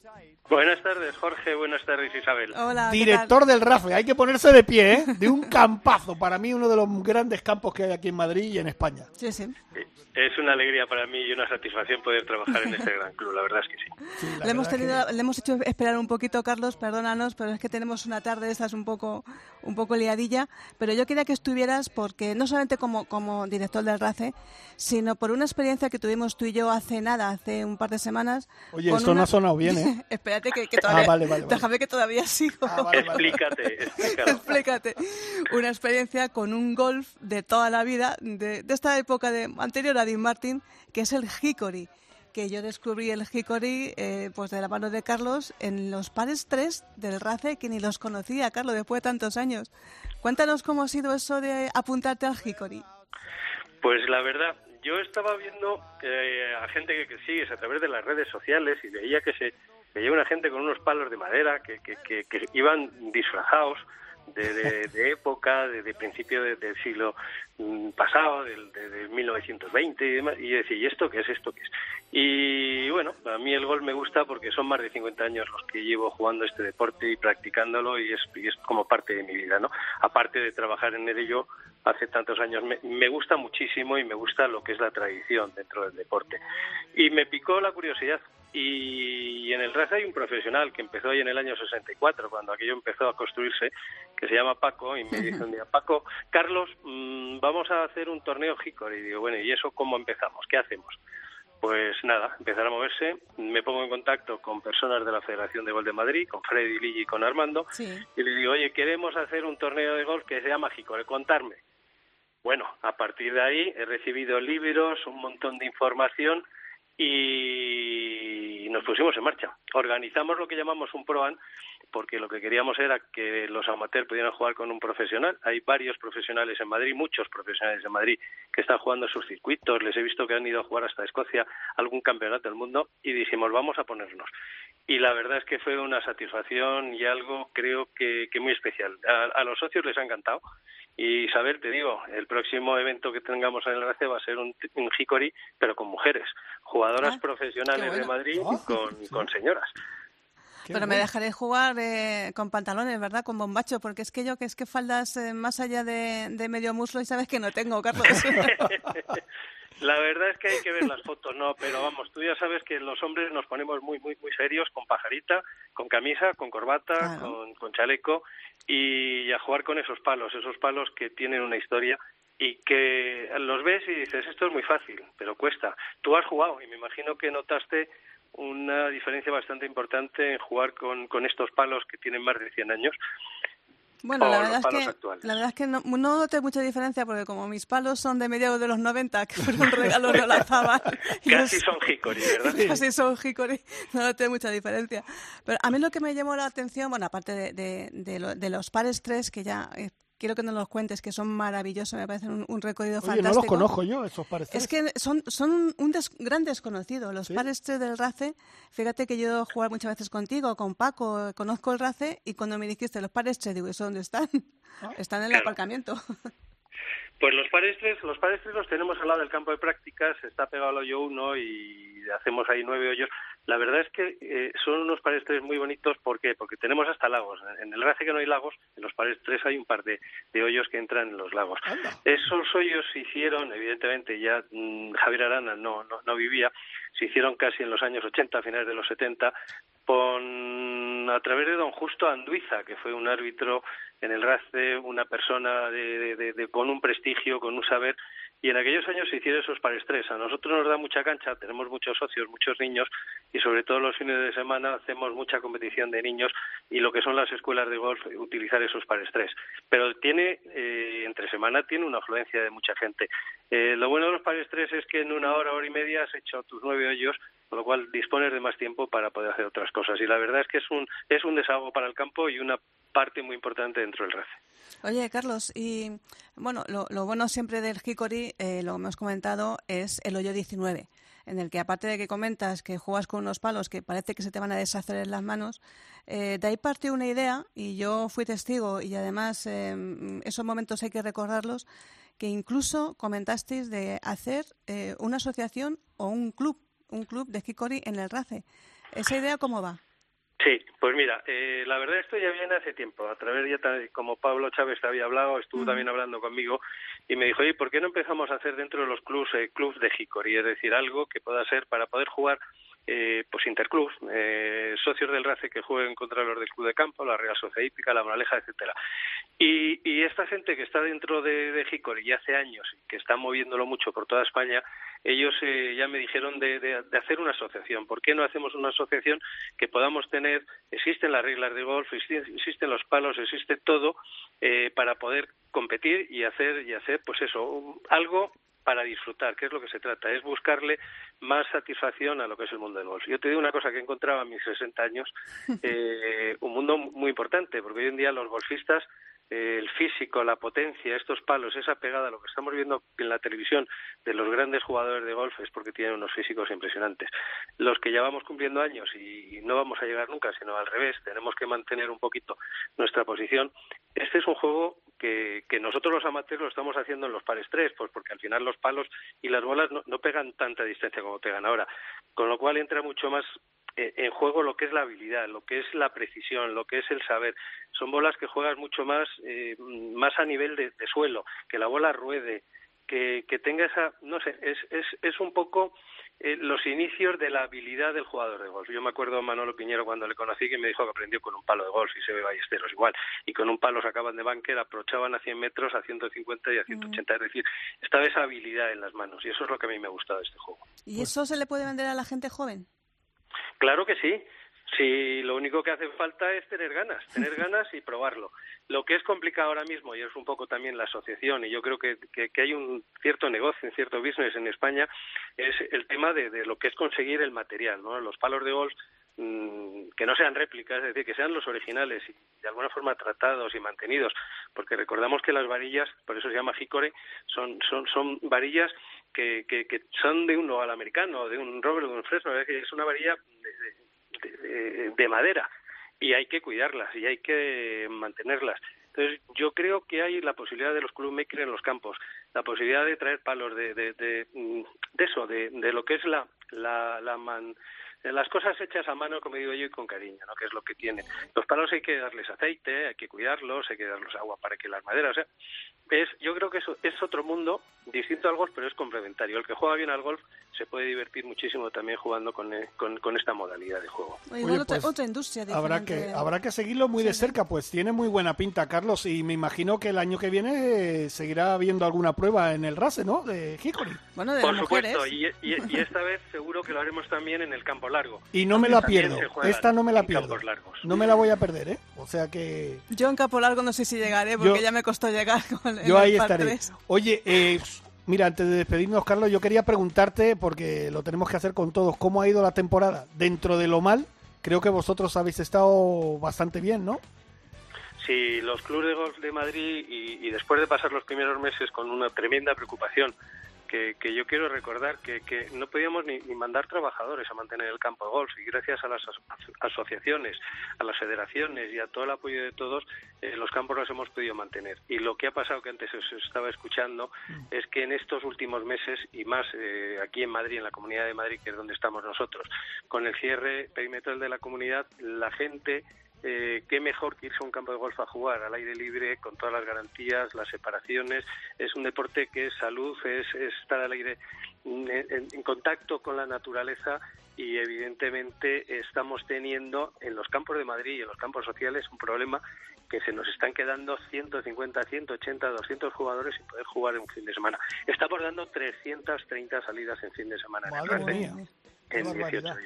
S12: Buenas tardes, Jorge. Buenas tardes, Isabel.
S4: Hola, ¿qué
S3: Director del RAFE, hay que ponerse de pie, ¿eh? De un campazo, para mí uno de los grandes campos que hay aquí en Madrid y en España.
S4: Sí, sí.
S12: Es una alegría para mí y una satisfacción poder trabajar en este gran club, la verdad es que sí.
S4: Le hemos, tenido, le hemos hecho esperar un poquito, Carlos, perdónanos, pero es que tenemos una tarde esta es un poco, un poco liadilla. Pero yo quería que estuvieras porque no solamente como, como director del RACE, sino por una experiencia que tuvimos tú y yo hace nada, hace un par de semanas.
S3: Oye, esto no
S4: una-
S3: ha sonado bien, ¿eh?
S4: Espérate que, que todavía,
S3: Ah, vale, vale, vale.
S4: déjame que todavía sigo.
S12: Explícate, explícalo.
S4: Explícate. Una experiencia con un golf de toda la vida, de, de esta época de, anterior a Dean Martin, que es el Hickory. Que yo descubrí el Hickory eh, pues de la mano de Carlos en los pares 3 del RACE, que ni los conocía, Carlos, después de tantos años. Cuéntanos cómo ha sido eso de apuntarte al Hickory.
S12: Pues la verdad, yo estaba viendo eh, a gente que, que sigues a través de las redes sociales y veía que se veía una gente con unos palos de madera que, que, que, que iban disfrazados de, época, de, de principio de- del siglo mm, pasado, del, de, de 1920 y demás, y yo decía, ¿y esto qué es? ¿Esto qué es? Y bueno, a mí el golf me gusta porque son más de 50 años los que llevo jugando este deporte y practicándolo y es, y es como parte de mi vida, ¿no? Aparte de trabajar en ello hace tantos años, me, me gusta muchísimo y me gusta lo que es la tradición dentro del deporte. Y me picó la curiosidad. Y en el RAF hay un profesional que empezó ahí en el año 64, cuando aquello empezó a construirse, que se llama Paco, y me dice un día, Paco, Carlos, mm, vamos a hacer un torneo Hickory. Y digo, bueno, ¿y eso cómo empezamos? ¿Qué hacemos? Pues nada, empezar a moverse, me pongo en contacto con personas de la Federación de Golf de Madrid, con Freddy Ligi y con Armando,
S4: Sí.
S12: y le digo, oye, queremos hacer un torneo de golf que se llama Hickory, contarme. Bueno, a partir de ahí he recibido libros, un montón de información y nos pusimos en marcha. Organizamos lo que llamamos un ProAn porque lo que queríamos era que los amateurs pudieran jugar con un profesional. Hay varios profesionales en Madrid, muchos profesionales en Madrid que están jugando sus circuitos. Les he visto que han ido a jugar hasta Escocia algún campeonato del mundo y dijimos vamos a ponernos. Y la verdad es que fue una satisfacción y algo creo que, que muy especial. A, a los socios les ha encantado. Y Isabel, te digo, el próximo evento que tengamos en el RACE va a ser un, un Hickory, pero con mujeres, jugadoras
S4: Ah,
S12: profesionales
S4: bueno.
S12: de Madrid
S3: Ah,
S12: con, con señoras.
S4: Pero me dejaré jugar eh, con pantalones, ¿verdad? Con bombacho, porque es que yo que es que faldas eh, más allá de, de medio muslo y sabes que no tengo, Carlos.
S12: La verdad es que hay que ver las fotos, no, pero vamos, tú ya sabes que los hombres nos ponemos muy, muy, muy serios, con pajarita, con camisa, con corbata,
S4: Claro.
S12: con, con chaleco y a jugar con esos palos, esos palos que tienen una historia y que los ves y dices, esto es muy fácil, pero cuesta. Tú has jugado y me imagino que notaste una diferencia bastante importante en jugar con, con estos palos que tienen más de 100 años.
S4: Bueno, la
S12: los
S4: verdad, es
S12: palos
S4: que,
S12: actuales.
S4: la verdad es que no, no noté mucha diferencia porque como mis palos son de mediados de los 90, que fueron regalos de la Zabal,
S12: Casi
S4: los-
S12: son hickory, ¿verdad?
S4: Casi son hickory, no noté mucha diferencia. Pero a mí lo que me llamó la atención, bueno, aparte de, de, de lo- de los pares tres, que ya eh, quiero que nos los cuentes, que son maravillosos, me parecen un, un recorrido
S3: Oye,
S4: fantástico.
S3: no los conozco yo, esos pareceres.
S4: Es que son, son un, un des- gran desconocido. Los pares tres del RACE, fíjate que yo he muchas veces contigo, con Paco, conozco el RACE, y cuando me dijiste los pares tres, digo, ¿eso dónde están? Están en el
S12: Claro.
S4: aparcamiento.
S12: Pues los pares tres, los pares tres los tenemos al lado del campo de prácticas, está pegado al hoyo uno y hacemos ahí nueve hoyos. La verdad es que eh, son unos pares tres muy bonitos, ¿por qué? Porque tenemos hasta lagos. En el RACE que no hay lagos, en los pares tres hay un par de, de hoyos que entran en los lagos. Esos hoyos se hicieron, evidentemente, ya mm, Javier Arana no, no, no vivía, se hicieron casi en los años 80, a finales de los 70, con, a través de don Justo Anduiza, que fue un árbitro en el RACE, una persona de, de- con un prestigio, con un saber, y en aquellos años se hicieron esos pares tres. A nosotros nos da mucha cancha, tenemos muchos socios, muchos niños, y sobre todo los fines de semana hacemos mucha competición de niños y lo que son las escuelas de golf, utilizar esos pares tres. Pero tiene, eh, entre semana, tiene una afluencia de mucha gente. Eh, lo bueno de los pares tres es que en una hora, hora y media has hecho tus nueve hoyos, con lo cual dispones de más tiempo para poder hacer otras cosas. Y la verdad es que es un, es un desahogo para el campo y una parte muy importante dentro del RACE.
S4: Oye, Carlos, y bueno, lo, bueno siempre del Hickory, eh, lo hemos comentado, es el hoyo 19, en el que aparte de que comentas que juegas con unos palos que parece que se te van a deshacer en las manos, eh, de ahí partió una idea, y yo fui testigo, y además eh, esos momentos hay que recordarlos, que incluso comentasteis de hacer eh, una asociación o un club, un club de Hickory en el RACE. ¿Esa idea cómo va?
S12: Sí, pues mira, eh, la verdad esto ya viene hace tiempo. A través ya como Pablo Chávez te había hablado, estuvo también hablando conmigo y me dijo, oye, ¿por qué no empezamos a hacer dentro de los clubs eh, clubs de Hickory? Es decir, algo que pueda ser para poder jugar eh, pues interclubs, eh, socios del RACE que jueguen contra los del Club de Campo, la Real Sociedad Hípica, la Moraleja, etcétera. Y, y esta gente que está dentro de, de ya hace años y que está moviéndolo mucho por toda España, ellos eh, ya me dijeron de, de- de hacer una asociación. ¿Por qué no hacemos una asociación que podamos tener, existen las reglas de golf, existen, existen los palos, existe todo eh, para poder competir y hacer, y hacer pues eso, un- algo para disfrutar, que es lo que se trata, es buscarle más satisfacción a lo que es el mundo del golf. Yo te digo una cosa que encontraba a mis 60 años, eh, un mundo muy importante, porque hoy en día los golfistas eh, el físico, la potencia, estos palos, esa pegada, lo que estamos viendo en la televisión de los grandes jugadores de golf es porque tienen unos físicos impresionantes. Los que ya vamos cumpliendo años y, y no vamos a llegar nunca, sino al revés, tenemos que mantener un poquito nuestra posición. Este es un juego que, que nosotros los amateurs lo estamos haciendo en los pares tres, pues porque al final los palos y las bolas no, no pegan tanta distancia como pegan ahora, con lo cual entra mucho más en juego lo que es la habilidad, lo que es la precisión, lo que es el saber. Son bolas que juegas mucho más, eh, más a nivel de, de suelo, que la bola ruede, que, que tenga esa, no sé, es, es, es un poco eh, los inicios de la habilidad del jugador de golf. Yo me acuerdo a Manolo Piñero cuando le conocí que me dijo que aprendió con un palo de golf y se ve ballesteros igual. Y con un palo sacaban de banker, aprochaban a 100 metros, a 150 y a 180. Es decir, estaba esa habilidad en las manos y eso es lo que a mí me ha gustado de este juego.
S4: ¿Y eso se le puede vender a la gente joven?
S12: Claro que sí. Sí, lo único que hace falta es tener ganas, tener ganas y probarlo. Lo que es complicado ahora mismo, y es un poco también la asociación, y yo creo que, que, que hay un cierto negocio, un cierto business en España, es el tema de, de lo que es conseguir el material, ¿no? Los palos de golf mm, que no sean réplicas, es decir, que sean los originales y de alguna forma tratados y mantenidos, porque recordamos que las varillas, por eso se llama Hickory, son, son, son varillas que, que, que son de un nogal americano, de un Robert, de un Fresno, es una varilla de, de- de- de madera y hay que cuidarlas y hay que mantenerlas. Entonces, yo creo que hay la posibilidad de los club makers en los campos, la posibilidad de traer palos de, de, de, de eso, de, de lo que es la, la, la man- las cosas hechas a mano, como digo yo, y con cariño, ¿no? que es lo que tienen. Los palos hay que darles aceite, hay que cuidarlos, hay que darles agua para que las maderas... O sea, es, yo creo que eso es otro mundo distinto al golf, pero es complementario. El que juega bien al golf se puede divertir muchísimo también jugando con, eh, con, con esta modalidad de juego.
S3: Oye,
S4: otra,
S3: pues,
S4: otra industria
S3: Habrá
S4: diferente.
S3: que, habrá que seguirlo muy de cerca, pues tiene muy buena pinta, Carlos, y me imagino que el año que viene eh, seguirá habiendo alguna prueba en el RASE, ¿no? De Hickory.
S4: Bueno, de
S12: Por
S4: las
S12: supuesto,
S4: mujeres.
S12: y, y- y esta vez seguro que lo haremos también en el campo largo.
S3: Y no me la pierdo, esta no me la pierdo. No me la voy a perder, ¿eh? O sea que
S4: Yo en Capo Largo no sé si llegaré porque
S3: Yo-
S4: ya me costó llegar con el
S3: yo ahí estaré. Oye, eh, mira, antes de despedirnos, Carlos, yo quería preguntarte, porque lo tenemos que hacer con todos, ¿cómo ha ido la temporada? Dentro de lo mal, creo que vosotros habéis estado bastante bien, ¿no?
S12: Sí, los clubes de golf de Madrid y, y después de pasar los primeros meses con una tremenda preocupación, que, que yo quiero recordar que, que no podíamos ni, ni mandar trabajadores a mantener el campo de golf y gracias a las aso- asociaciones, a las federaciones y a todo el apoyo de todos, eh, los campos los hemos podido mantener. Y lo que ha pasado, que antes os estaba escuchando, es que en estos últimos meses y más eh, aquí en Madrid, en la Comunidad de Madrid, que es donde estamos nosotros, con el cierre perimetral de la comunidad, la gente eh, qué mejor que irse a un campo de golf a jugar al aire libre con todas las garantías, las separaciones. Es un deporte que es salud, es, es estar al aire mm, en, en contacto con la naturaleza y evidentemente estamos teniendo en los campos de Madrid y en los campos sociales un problema que se nos están quedando 150, 180, 200 jugadores sin poder jugar en un fin de semana. Estamos dando 330 salidas en fin de semana. en
S3: Madre
S12: RACE
S3: mía.
S12: En 18
S3: barbaridad.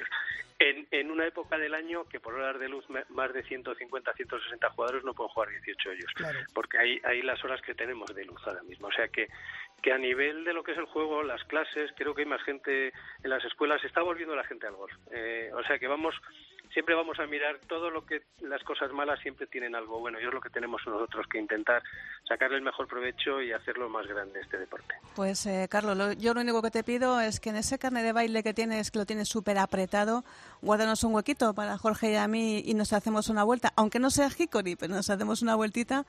S12: En, en una época del año que por horas de luz más de 150, 160 jugadores no pueden jugar 18 hoyos, porque hay, hay las horas que tenemos de luz ahora mismo. O sea que, que a nivel de lo que es el juego, las clases, creo que hay más gente en las escuelas, se está volviendo la gente al golf. Eh, o sea que vamos, siempre vamos a mirar todo lo que las cosas malas siempre tienen algo bueno y es lo que tenemos nosotros que intentar sacarle el mejor provecho y hacerlo más grande este deporte.
S4: Pues, eh, Carlos, lo- yo lo único que te pido es que en ese carnet de baile que tienes, que lo tienes súper apretado, guárdanos un huequito para Jorge y a mí y nos hacemos una vuelta, aunque no sea Hickory, pero nos hacemos una vueltita.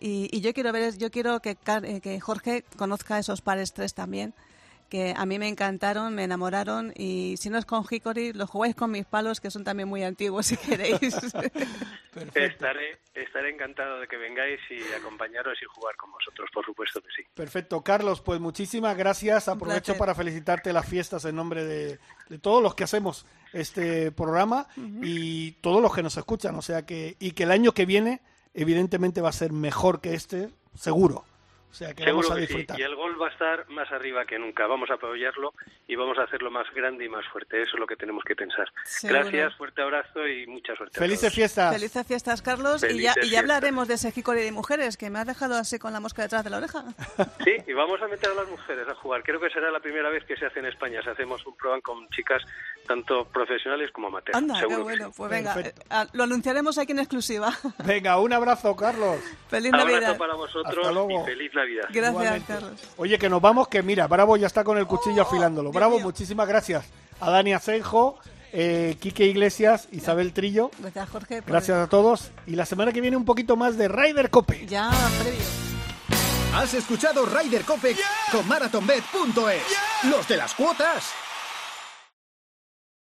S4: Y, yo quiero ver, yo quiero que, eh, que Jorge conozca esos pares tres también, que a mí me encantaron, me enamoraron y si no es con Hickory, lo jugáis con mis palos, que son también muy antiguos si queréis.
S12: Estaré, estaré encantado de que vengáis y acompañaros y jugar con vosotros, por supuesto que sí.
S3: Perfecto, Carlos, pues muchísimas gracias. Aprovecho para felicitarte las fiestas en nombre de, de todos los que hacemos este programa y todos los que nos escuchan. O sea que, y que el año que viene, evidentemente, va a ser mejor que este, seguro. O sea que
S12: Seguro
S3: vamos a
S12: que sí.
S3: disfrutar.
S12: Y el gol va a estar más arriba que nunca. Vamos a apoyarlo y vamos a hacerlo más grande y más fuerte. Eso es lo que tenemos que pensar.
S4: Seguro.
S12: Gracias, fuerte abrazo y mucha suerte.
S3: Felices fiestas.
S4: Felices fiestas, Carlos. y ya, y ya
S12: fiestas.
S4: hablaremos de ese Hickory de mujeres, que me has dejado así con la mosca detrás de la oreja.
S12: Sí, y vamos a meter a las mujeres a jugar. Creo que será la primera vez que se hace en España. Se hacemos un programa con chicas tanto profesionales como amateurs.
S4: Anda, qué
S12: Seguro
S4: bueno.
S12: sí.
S4: Pues venga, eh, ah, lo anunciaremos aquí en exclusiva.
S3: Venga, un abrazo, Carlos.
S4: Feliz
S12: Abrazo
S4: Navidad.
S12: para vosotros
S3: Hasta luego.
S12: y feliz Navidad.
S4: Gracias,
S3: Igualmente.
S4: Carlos.
S3: Oye, que nos vamos, que mira, Bravo ya está con el cuchillo afilándolo.
S4: Dios
S3: Bravo,
S4: mío.
S3: muchísimas gracias a Dani Asenjo, eh, Quique Iglesias, Isabel Trillo.
S4: Gracias, Jorge. por-
S3: Gracias a todos. Y la semana que viene un poquito más de Ryder Cope.
S4: Ya, previo.
S2: Has escuchado Ryder Cope con MarathonBet.es. Los de las cuotas.